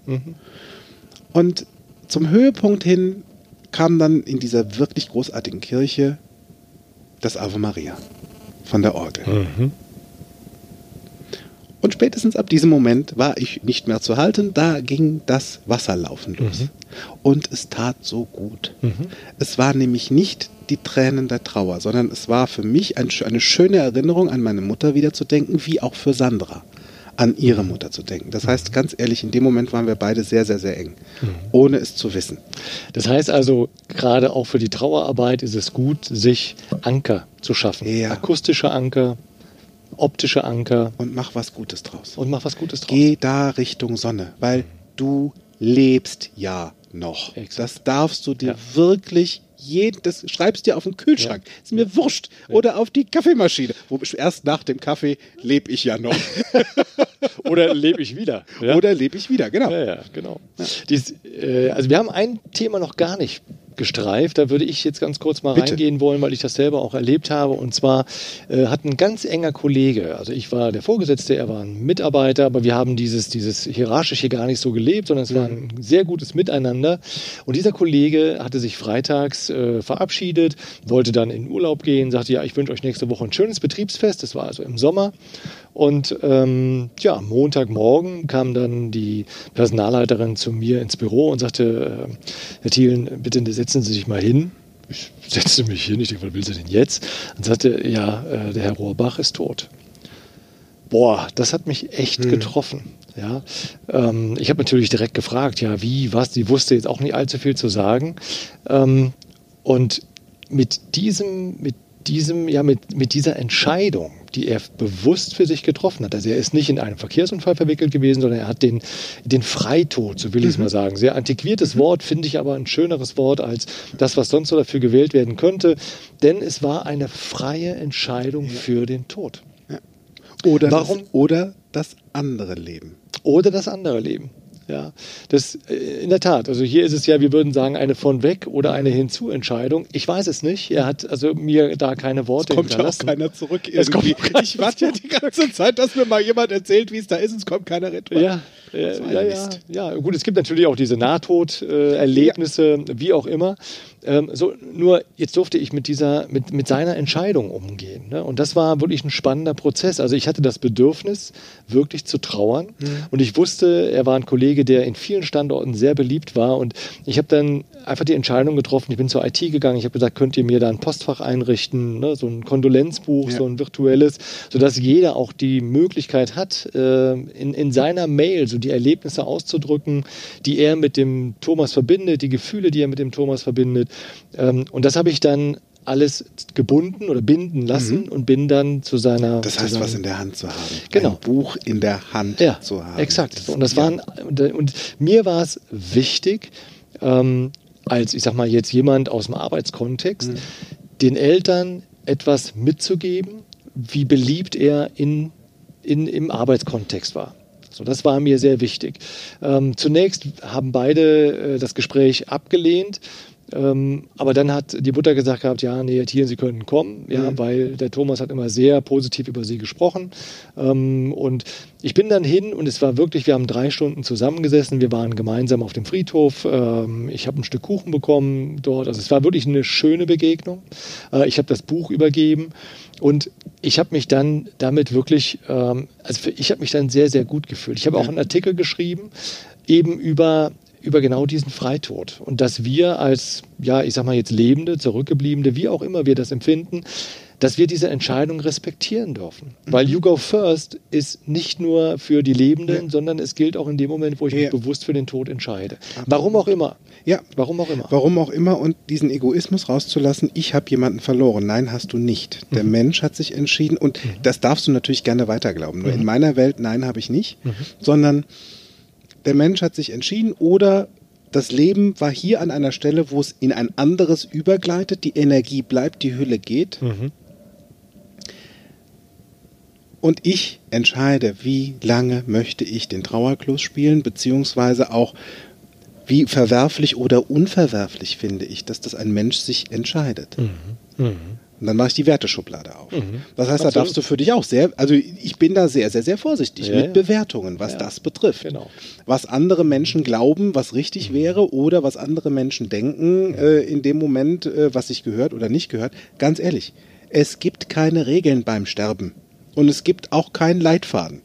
C: Und zum Höhepunkt hin kam dann in dieser wirklich großartigen Kirche das Ave Maria von der Orgel. Und spätestens ab diesem Moment war ich nicht mehr zu halten. Da ging das Wasserlaufen los. Und es tat so gut. Es war nämlich nicht die Tränen der Trauer, sondern es war für mich ein, eine schöne Erinnerung an meine Mutter wieder zu denken, wie auch für Sandra an ihre Mutter zu denken. Das heißt, ganz ehrlich, in dem Moment waren wir beide sehr, sehr, sehr eng, ohne es zu wissen.
B: Das heißt also, gerade auch für die Trauerarbeit ist es gut, sich Anker zu schaffen.
C: Ja.
B: Akustische Anker, optische Anker
C: Und mach was Gutes draus.
B: und mach was Gutes draus.
C: Geh da Richtung Sonne, weil du lebst ja noch.
B: Exakt.
C: Das darfst du dir
B: Ja.
C: wirklich jeden, das schreibst dir auf den Kühlschrank. Ist mir wurscht. Oder auf die Kaffeemaschine. Wo erst nach dem Kaffee lebe ich ja noch.
B: Oder lebe ich wieder? Ja?
C: Oder lebe ich wieder, genau.
B: Ja, ja, genau. Dies, äh, also wir haben ein Thema noch gar nicht gestreift. Da würde ich jetzt ganz kurz mal
C: Bitte.
B: reingehen wollen, weil ich das selber auch erlebt habe. Und zwar äh, hat ein ganz enger Kollege, also ich war der Vorgesetzte, er war ein Mitarbeiter, aber wir haben dieses, dieses hierarchische gar nicht so gelebt, sondern es war ein sehr gutes Miteinander. Und dieser Kollege hatte sich freitags äh, verabschiedet, wollte dann in Urlaub gehen, sagte, ja, ich wünsche euch nächste Woche ein schönes Betriebsfest. Das war also im Sommer. Und ähm, ja, Montagmorgen kam dann die Personalleiterin zu mir ins Büro und sagte, äh, Herr Thielen, bitte setzen Sie sich mal hin. Ich setzte mich hin, ich denke, was will sie denn jetzt? Und sagte, ja, äh, der Herr Rohrbach ist tot. Boah, das hat mich echt getroffen. Ja, ähm, ich habe natürlich direkt gefragt, ja, wie, was? Sie wusste jetzt auch nicht allzu viel zu sagen. Ähm, und mit diesem, mit diesem, ja, mit, mit dieser Entscheidung, die er bewusst für sich getroffen hat. Also er ist nicht in einen Verkehrsunfall verwickelt gewesen, sondern er hat den, den Freitod, so will ich es mal sagen. Sehr antiquiertes Wort, finde ich aber ein schöneres Wort als das, was sonst so dafür gewählt werden könnte. Denn es war eine freie Entscheidung für den Tod.
C: Oder,
B: Warum?
C: Das, oder das andere Leben.
B: oder das andere Leben. Ja, das äh, in der Tat. Also hier ist es ja, wir würden sagen, eine von weg oder eine Hinzuentscheidung. Ich weiß es nicht. Er hat also mir da keine Worte
C: Kommt ja auch
B: hinterlassen.
C: keiner zurück
B: Es kommt
C: irgendwie.
B: keiner
C: ich warte ja die ganze Zeit, dass mir mal jemand erzählt, wie es da ist, es kommt keiner retour.
B: Ja, ja, ja,
C: Mist.
B: ja. Gut, es gibt natürlich auch diese Nahtoderlebnisse, wie auch immer. Ähm, so, nur jetzt durfte ich mit dieser, mit, mit seiner Entscheidung umgehen. Ne? Und das war wirklich ein spannender Prozess. Also ich hatte das Bedürfnis, wirklich zu trauern.
C: Mhm.
B: Und ich wusste, er war ein Kollege, der in vielen Standorten sehr beliebt war. Und ich habe dann einfach die Entscheidung getroffen. Ich bin zur IT gegangen. Ich habe gesagt, könnt ihr mir da ein Postfach einrichten, ne? so ein Kondolenzbuch,
C: Ja.
B: so ein virtuelles, sodass jeder auch die Möglichkeit hat, äh, in, in seiner Mail so die Erlebnisse auszudrücken, die er mit dem Thomas verbindet, die Gefühle, die er mit dem Thomas verbindet. Ähm, und das habe ich dann alles gebunden oder binden lassen und bin dann zu seiner.
C: Mhm. Das heißt,
B: seinem-
C: was in der Hand zu haben.
B: Genau.
C: Ein Buch in der Hand
B: ja,
C: zu haben.
B: Exakt.
C: Das-
B: und das
C: ja.
B: waren und, und mir war es wichtig, ähm, als ich sag mal jetzt jemand aus dem Arbeitskontext,
C: Mhm.
B: den Eltern etwas mitzugeben, wie beliebt er in, in, im Arbeitskontext war. So, das war mir sehr wichtig. Ähm, zunächst haben beide äh, das Gespräch abgelehnt. Ähm, aber dann hat die Mutter gesagt gehabt, ja, nee, Thielen, Sie könnten kommen, ja,
C: Mhm.
B: weil der Thomas hat immer sehr positiv über Sie gesprochen. Ähm, und ich bin dann hin und es war wirklich, wir haben drei Stunden zusammengesessen, wir waren gemeinsam auf dem Friedhof, ähm, ich habe ein Stück Kuchen bekommen dort, also es war wirklich eine schöne Begegnung. Äh, ich habe das Buch übergeben und ich habe mich dann damit wirklich, ähm, also ich habe mich dann sehr, sehr gut gefühlt. Ich habe auch einen Artikel geschrieben, eben über über genau diesen Freitod und dass wir als, ja, ich sag mal jetzt Lebende, Zurückgebliebene, wie auch immer wir das empfinden, dass wir diese Entscheidung respektieren dürfen. Weil You Go First ist nicht nur für die Lebenden,
C: Ja.
B: sondern es gilt auch in dem Moment, wo ich
C: Ja.
B: mich bewusst für den Tod entscheide. Warum auch immer.
C: Ja.
B: Warum auch immer.
C: Warum auch immer und diesen Egoismus rauszulassen, ich habe jemanden verloren. Nein, hast du nicht. Der Mensch hat sich entschieden und das darfst du natürlich gerne weiterglauben. Nur in meiner Welt, nein, habe ich nicht, sondern der Mensch hat sich entschieden oder das Leben war hier an einer Stelle, wo es in ein anderes übergleitet, die Energie bleibt, die Hülle geht. Und ich entscheide, wie lange möchte ich den Trauerklos spielen, beziehungsweise auch, wie verwerflich oder unverwerflich finde ich, dass das ein Mensch sich entscheidet. Und dann mache ich die Werteschublade auf. Das heißt, da
B: Absolut.
C: darfst du für dich auch sehr, also ich bin da sehr, sehr, sehr vorsichtig
B: Ja,
C: mit
B: ja.
C: Bewertungen, was
B: Ja.
C: das betrifft.
B: Genau.
C: Was andere Menschen glauben, was richtig wäre oder was andere Menschen denken äh, in dem Moment, äh, was sich gehört oder nicht gehört. Ganz ehrlich, es gibt keine Regeln beim Sterben. Und es gibt auch keinen Leitfaden.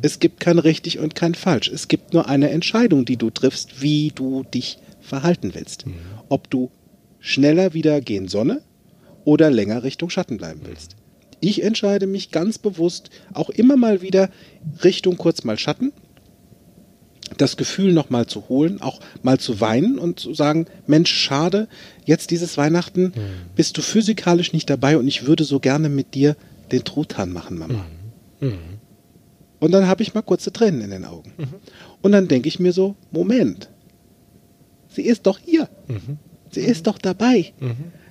C: Es gibt kein richtig und kein falsch. Es gibt nur eine Entscheidung, die du triffst, wie du dich verhalten willst. Ob du schneller wieder gehen Sonne oder länger Richtung Schatten bleiben willst. Ich entscheide mich ganz bewusst auch immer mal wieder Richtung kurz mal Schatten, das Gefühl noch mal zu holen, auch mal zu weinen und zu sagen, Mensch, schade, jetzt dieses Weihnachten bist du physikalisch nicht dabei und ich würde so gerne mit dir den Truthahn machen, Mama. Und dann habe ich mal kurze Tränen in den Augen. Und dann denke ich mir so, Moment, sie ist doch hier. Sie ist doch dabei.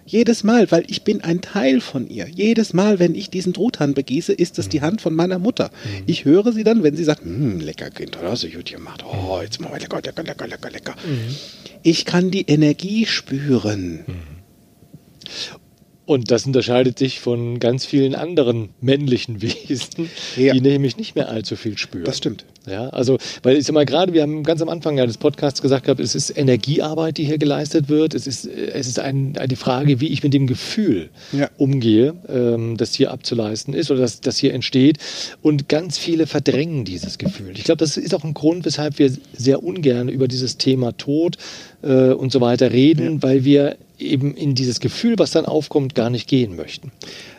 C: Jedes Mal, weil ich bin ein Teil von ihr. Jedes Mal, wenn ich diesen Truthahn begieße, ist es die Hand von meiner Mutter. Ich höre sie dann, wenn sie sagt, hm, lecker Kind, das hast du gut gemacht. Oh, jetzt wir lecker, lecker, lecker, lecker, lecker. Ich kann die Energie spüren.
B: Und das unterscheidet sich von ganz vielen anderen männlichen Wesen,
C: Ja.
B: die nämlich nicht mehr allzu viel spüren.
C: Das stimmt.
B: Ja, also, weil ich sag mal gerade, wir haben ganz am Anfang ja des Podcasts gesagt gehabt, es ist Energiearbeit, die hier geleistet wird. Es ist, es ist ein, eine Frage, wie ich mit dem Gefühl
C: Ja.
B: umgehe, ähm, das hier abzuleisten ist oder das, das hier entsteht. Und ganz viele verdrängen dieses Gefühl. Ich glaube, das ist auch ein Grund, weshalb wir sehr ungern über dieses Thema Tod äh, und so weiter reden, weil wir eben in dieses Gefühl, was dann aufkommt, gar nicht gehen möchten.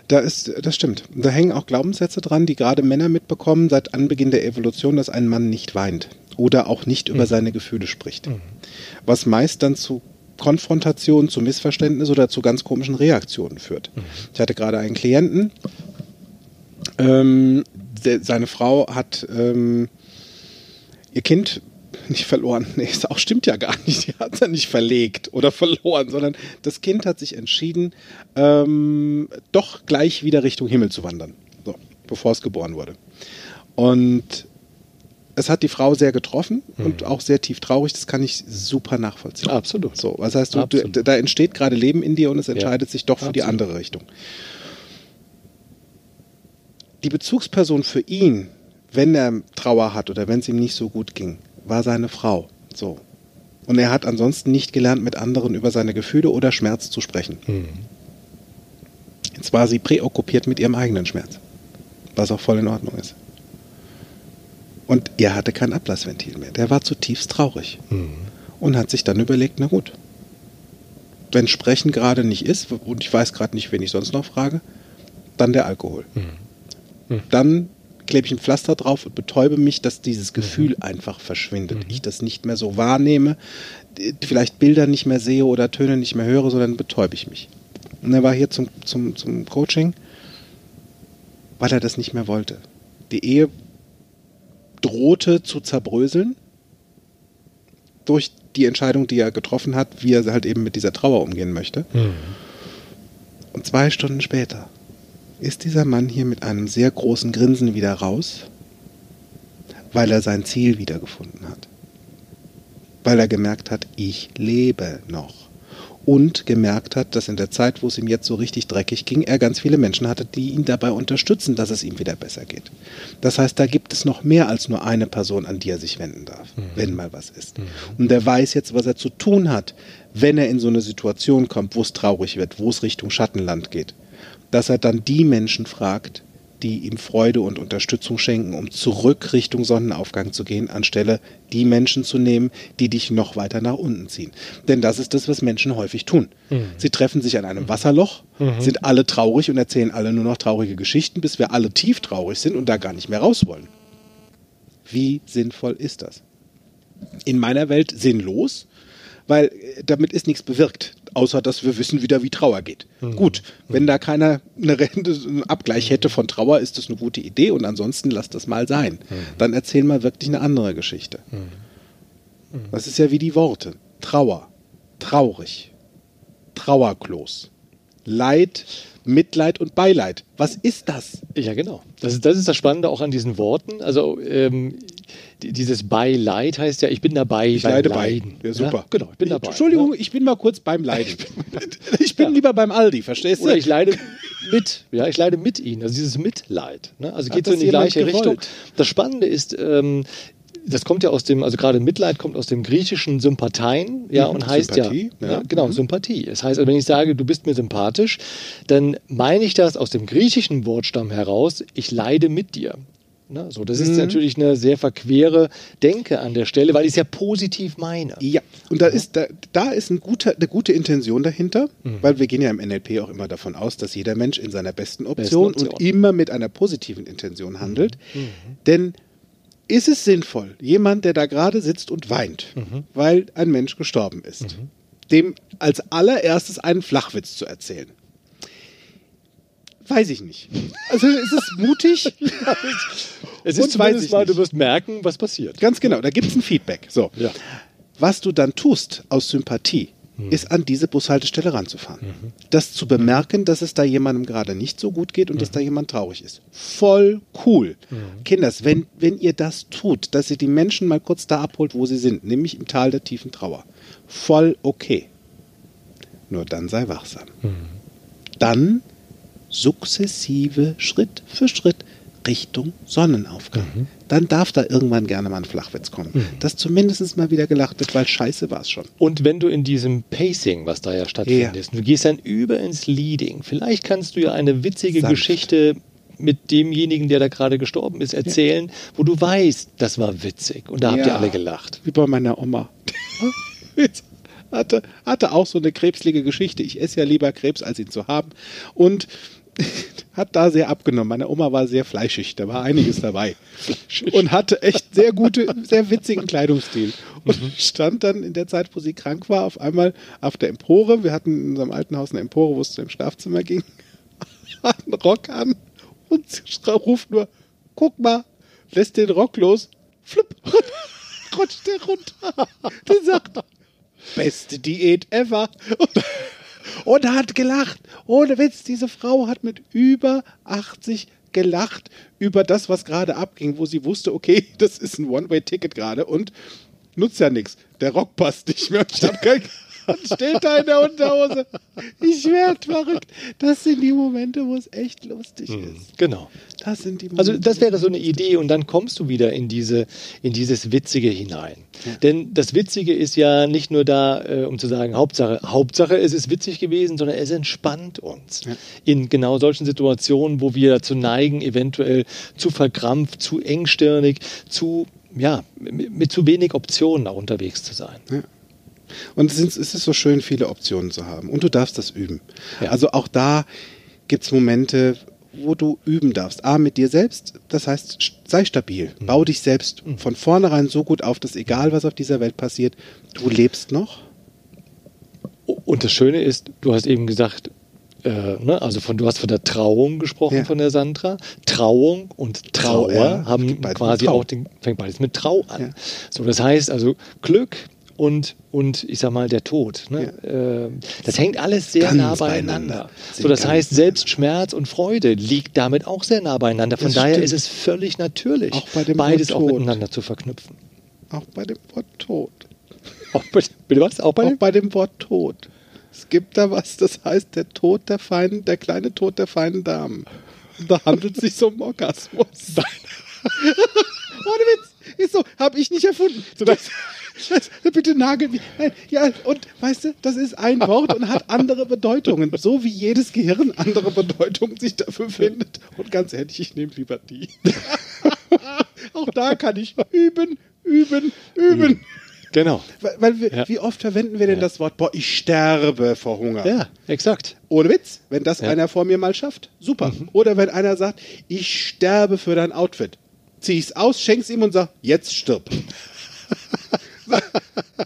C: Da ist, das stimmt. Da hängen auch Glaubenssätze dran, die gerade Männer mitbekommen seit Anbeginn der Evolution, dass ein Mann nicht weint oder auch nicht über seine Gefühle spricht. Was meist dann zu Konfrontation, zu Missverständnis oder zu ganz komischen Reaktionen führt. Ich hatte gerade einen Klienten, ähm, der, seine Frau hat ähm, ihr Kind nicht verloren. Nee, das auch stimmt ja gar nicht. Die hat es ja nicht verlegt oder verloren, sondern das Kind hat sich entschieden, ähm, doch gleich wieder Richtung Himmel zu wandern, so, bevor es geboren wurde. Und es hat die Frau sehr getroffen und auch sehr tief traurig. Das kann ich super nachvollziehen.
B: Absolut.
C: So, was heißt, du, du, da entsteht gerade Leben in dir und es entscheidet sich doch für die
B: Absolut.
C: andere Richtung. Die Bezugsperson für ihn, wenn er Trauer hat oder wenn es ihm nicht so gut ging, war seine Frau. So. Und er hat ansonsten nicht gelernt, mit anderen über seine Gefühle oder Schmerz zu sprechen. Jetzt war sie präokkupiert mit ihrem eigenen Schmerz, was auch voll in Ordnung ist. Und er hatte kein Ablassventil mehr. Der war zutiefst traurig und hat sich dann überlegt, na gut, wenn Sprechen gerade nicht ist und ich weiß gerade nicht, wen ich sonst noch frage, dann der Alkohol. Dann klebe ich ein Pflaster drauf und betäube mich, dass dieses Gefühl einfach verschwindet. Ich das nicht mehr so wahrnehme, vielleicht Bilder nicht mehr sehe oder Töne nicht mehr höre, sondern betäube ich mich. Und er war hier zum, zum, zum Coaching, weil er das nicht mehr wollte. Die Ehe drohte zu zerbröseln durch die Entscheidung, die er getroffen hat, wie er halt eben mit dieser Trauer umgehen möchte. Und zwei Stunden später ist dieser Mann hier mit einem sehr großen Grinsen wieder raus, weil er sein Ziel wiedergefunden hat. Weil er gemerkt hat, ich lebe noch. Und gemerkt hat, dass in der Zeit, wo es ihm jetzt so richtig dreckig ging, er ganz viele Menschen hatte, die ihn dabei unterstützen, dass es ihm wieder besser geht. Das heißt, da gibt es noch mehr als nur eine Person, an die er sich wenden darf, wenn mal was ist. Und er weiß jetzt, was er zu tun hat, wenn er in so eine Situation kommt, wo es traurig wird, wo es Richtung Schattenland geht dass er dann die Menschen fragt, die ihm Freude und Unterstützung schenken, um zurück Richtung Sonnenaufgang zu gehen, anstelle die Menschen zu nehmen, die dich noch weiter nach unten ziehen. Denn das ist das, was Menschen häufig tun. Sie treffen sich an einem Wasserloch, sind alle traurig und erzählen alle nur noch traurige Geschichten, bis wir alle tief traurig sind und da gar nicht mehr raus wollen. Wie sinnvoll ist das? In meiner Welt sinnlos, weil äh, damit ist nichts bewirkt, außer dass wir wissen wieder, wie Trauer geht. Gut, wenn da keiner eine Rente, einen Abgleich hätte von Trauer, ist das eine gute Idee und ansonsten lass das mal sein. Dann erzähl mal wirklich eine andere Geschichte. Das ist ja wie die Worte. Trauer, traurig, Trauerklos, Leid, Mitleid und Beileid. Was ist das?
B: Ja, genau. Das ist, das ist das Spannende auch an diesen Worten. Also ähm, dieses Beileid heißt ja, ich bin dabei
C: Ich leide bei.
B: Leiden.
C: Ja, super.
B: genau, ich bin dabei.
C: Entschuldigung, ich bin mal kurz beim Leiden. Ich bin lieber beim Aldi, verstehst du?
B: Oder ich leide mit, ja, ich leide mit ihnen. Also dieses Mitleid. Ne? Also geht so
C: das
B: in die gleiche
C: gewollt?
B: Richtung. Das Spannende ist, ähm, das kommt ja aus dem, also gerade Mitleid kommt aus dem griechischen Sympathien, ja,
C: Mhm,
B: und heißt
C: Sympathie,
B: ja,
C: ja.
B: ja, genau,
C: Mhm.
B: Sympathie. Es heißt, also wenn ich sage, du bist mir sympathisch, dann meine ich das aus dem griechischen Wortstamm heraus, ich leide mit dir. Ne? So, das
C: Mhm.
B: ist natürlich eine sehr verquere Denke an der Stelle, weil ich es ja positiv meine.
C: Ja, und da ist, da, da ist ein guter, eine gute Intention dahinter,
B: Mhm.
C: weil wir gehen ja im NLP auch immer davon aus, dass jeder Mensch in seiner besten Option,
B: Option.
C: und immer mit einer positiven Intention handelt.
B: Mhm.
C: Denn ist es sinnvoll, jemand, der da gerade sitzt und weint,
B: Mhm.
C: weil ein Mensch gestorben ist, dem als allererstes einen Flachwitz zu erzählen? Weiß ich nicht. Also ist es mutig?
B: Es ist
C: weiß ich
B: mal,
C: nicht.
B: du wirst merken, was passiert.
C: Ganz genau, da gibt es ein Feedback. So.
B: Ja.
C: Was du dann tust aus Sympathie, ist an diese Bushaltestelle ranzufahren. Das zu bemerken, dass es da jemandem gerade nicht so gut geht und dass da jemand traurig ist. Voll cool. Kinders, wenn, wenn ihr das tut, dass ihr die Menschen mal kurz da abholt, wo sie sind, nämlich im Tal der tiefen Trauer, voll okay. Nur dann sei wachsam. Dann sukzessive, Schritt für Schritt Richtung Sonnenaufgang. Dann darf da irgendwann gerne mal ein Flachwitz kommen. Dass zumindest mal wieder gelacht wird, weil scheiße war es schon.
B: Und wenn du in diesem Pacing, was da ja stattfindet, du gehst dann über ins Leading. Vielleicht kannst du ja eine witzige
C: Sanft.
B: Geschichte mit demjenigen, der da gerade gestorben ist, erzählen, wo du weißt, das war witzig. Und da habt ihr
C: Ja.
B: alle gelacht.
C: Wie bei meiner Oma. hatte, hatte auch so eine krebslige Geschichte. Ich esse ja lieber Krebs, als ihn zu haben. Und hat da sehr abgenommen. Meine Oma war sehr fleischig, da war einiges dabei. Und hatte echt sehr gute, sehr witzigen Kleidungsstil. Und stand dann in der Zeit, wo sie krank war, auf einmal auf der Empore. Wir hatten in unserem alten Haus eine Empore, wo es zu dem Schlafzimmer ging. Hat einen Rock an und sie ruft nur, guck mal, lässt den Rock los, flupp, rutscht der runter. Die sagt, beste Diät ever. Und, und hat gelacht. Ohne Witz, diese Frau hat mit über 80 gelacht über das, was gerade abging, wo sie wusste, okay, das ist ein One-Way-Ticket gerade und nutzt ja nichts. Der Rock passt nicht mehr. Ich hab kein und steht da in der Unterhose. Ich werd verrückt. Das sind die Momente, wo es echt lustig ist.
B: Genau.
C: Das sind die Momente.
B: Also das wäre so eine Idee und dann kommst du wieder in diese in dieses Witzige hinein. Denn das Witzige ist ja nicht nur da, äh, um zu sagen Hauptsache Hauptsache es ist witzig gewesen, sondern es entspannt uns in genau solchen Situationen, wo wir dazu neigen, eventuell zu verkrampft, zu engstirnig, zu ja mit, mit zu wenig Optionen auch unterwegs zu sein.
C: Und es ist, es ist so schön, viele Optionen zu haben. Und du darfst das üben.
B: Ja.
C: Also auch da gibt es Momente, wo du üben darfst. A, mit dir selbst, das heißt, sei stabil.
B: Mhm.
C: Bau dich selbst von vornherein so gut auf, dass egal was auf dieser Welt passiert, du lebst noch.
B: Und das Schöne ist, du hast eben gesagt, äh, ne, also von, du hast von der Trauung gesprochen
C: Ja.
B: von der Sandra. Trauung und Trauer
C: Trauer,
B: haben quasi auch den, fängt beides mit Trau an.
C: Ja.
B: So, das heißt also Glück und, und ich sag mal der Tod. Ne? Äh, das hängt alles sehr
C: Ganz
B: nah
C: beieinander.
B: So, das heißt, selbst Schmerz und Freude liegt damit auch sehr nah beieinander. Von
C: Das
B: daher
C: stimmt.
B: ist es völlig natürlich,
C: Auch bei
B: beides auch miteinander zu verknüpfen.
C: Auch bei dem Wort Tod.
B: Auch bei, bitte was? Auch bei
C: Auch
B: dem?
C: bei dem Wort Tod. Es gibt da was, das heißt der Tod der feinen, der kleine Tod der feinen Damen. Und da handelt es sich um Orgasmus. Ohne Witz. Ist so, habe ich nicht erfunden.
B: So, das,
C: Bitte nagel mich. Ja, und weißt du, das ist ein Wort und hat andere Bedeutungen. So wie jedes Gehirn andere Bedeutungen sich dafür findet. Und ganz ehrlich, ich nehme lieber die. Auch da kann ich üben, üben, üben.
B: Genau.
C: Weil, weil wir,
B: Ja.
C: wie oft verwenden wir denn das Wort, boah, ich sterbe vor Hunger?
B: Ja, exakt.
C: Ohne Witz, wenn das
B: Ja.
C: einer vor mir mal schafft, super. Oder wenn einer sagt, ich sterbe für dein Outfit. Zieh ich's aus, schenk's ihm und sag, jetzt stirb.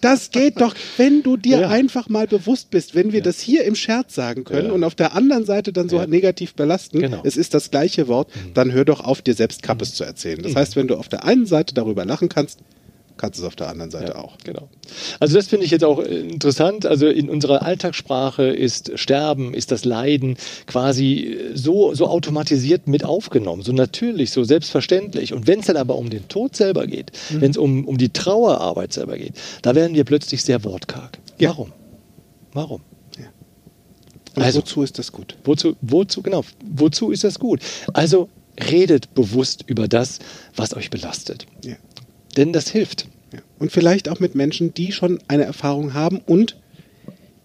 C: Das geht doch, wenn du dir
B: Ja.
C: einfach mal bewusst bist, wenn wir das hier im Scherz sagen können
B: Ja.
C: und auf der anderen Seite dann so
B: Ja.
C: negativ belasten,
B: Genau.
C: es ist das gleiche Wort, dann hör doch auf, dir selbst Kappes zu erzählen. Das heißt, wenn du auf der einen Seite darüber lachen kannst, kannst du es auf der anderen Seite auch.
B: Genau. Also das finde ich jetzt auch äh, interessant. Also in unserer Alltagssprache ist Sterben, ist das Leiden quasi äh, so, so automatisiert mit aufgenommen, so natürlich, so selbstverständlich. Und wenn es dann aber um den Tod selber geht,
C: Mhm.
B: wenn es um, um die Trauerarbeit selber geht, da werden wir plötzlich sehr wortkarg.
C: Ja.
B: Warum? Warum?
C: Und
B: Also-
C: wozu ist das gut?
B: Wozu, wozu, genau, wozu ist das gut? Also redet bewusst über das, was euch belastet.
C: Ja.
B: Denn das hilft.
C: Ja. Und vielleicht auch mit Menschen, die schon eine Erfahrung haben und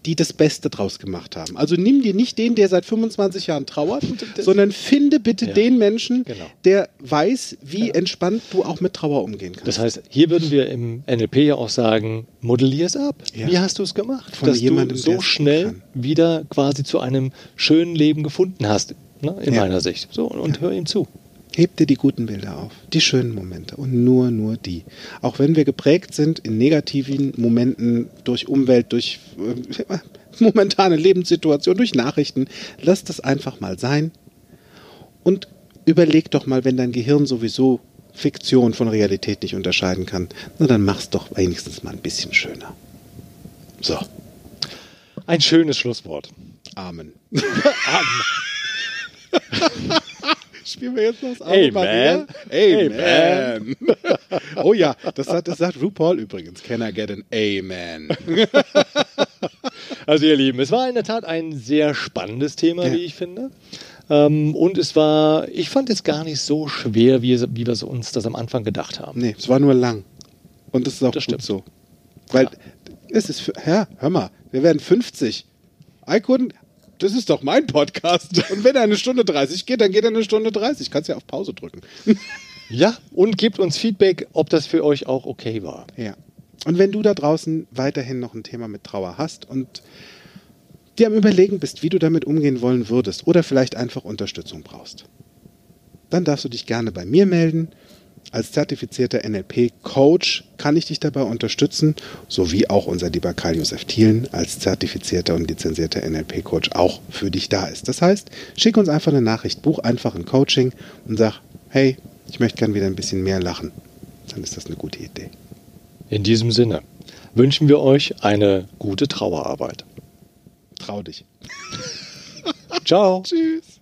C: die das Beste draus gemacht haben. Also nimm dir nicht den, der seit 25 Jahren trauert, sondern finde bitte
B: Ja.
C: den Menschen,
B: Genau.
C: der weiß, wie entspannt du auch mit Trauer umgehen kannst.
B: Das heißt, hier würden wir im NLP ja auch sagen, modellier es ab.
C: Ja.
B: Wie hast du es gemacht?
C: Von
B: dass
C: jemandem,
B: du so schnell wieder quasi zu einem schönen Leben gefunden hast, ne, in
C: Ja.
B: meiner Sicht. So, und hör ihm zu.
C: Heb dir die guten Bilder auf, die schönen Momente und nur, nur die. Auch wenn wir geprägt sind in negativen Momenten durch Umwelt, durch äh, momentane Lebenssituation, durch Nachrichten, lass das einfach mal sein und überleg doch mal, wenn dein Gehirn sowieso Fiktion von Realität nicht unterscheiden kann, na dann mach's doch wenigstens mal ein bisschen schöner. So,
B: Ein schönes Schlusswort.
C: Amen. Spielen wir jetzt noch das Ave
B: Amen.
C: Maria? Amen. oh ja, das sagt, das sagt RuPaul übrigens. Can I get an Amen?
B: Also ihr Lieben, es war in der Tat ein sehr spannendes Thema,
C: Ja.
B: wie ich finde. Ähm, und es war, ich fand es gar nicht so schwer, wie, wie wir uns das am Anfang gedacht haben.
C: Nee, es war nur lang. Und das ist auch
B: Das
C: gut
B: stimmt.
C: so. Weil es ist, Herr, hör mal, wir werden 50. I couldn't, das ist doch mein Podcast. Und wenn er eine Stunde 30 geht, dann geht er eine Stunde 30. Kannst ja auf Pause drücken.
B: Ja, und gebt uns Feedback, ob das für euch auch okay war.
C: Ja. Und wenn du da draußen weiterhin noch ein Thema mit Trauer hast und dir am Überlegen bist, wie du damit umgehen wollen würdest oder vielleicht einfach Unterstützung brauchst, dann darfst du dich gerne bei mir melden. Als zertifizierter NLP-Coach kann ich dich dabei unterstützen, sowie auch unser lieber Karl-Josef Thielen als zertifizierter und lizenzierter NLP-Coach auch für dich da ist. Das heißt, schick uns einfach eine Nachricht, buch einfach ein Coaching und sag, hey, ich möchte gern wieder ein bisschen mehr lachen. Dann ist das eine gute Idee.
B: In diesem Sinne wünschen wir euch eine gute Trauerarbeit.
C: Trau dich.
B: Ciao.
C: Tschüss.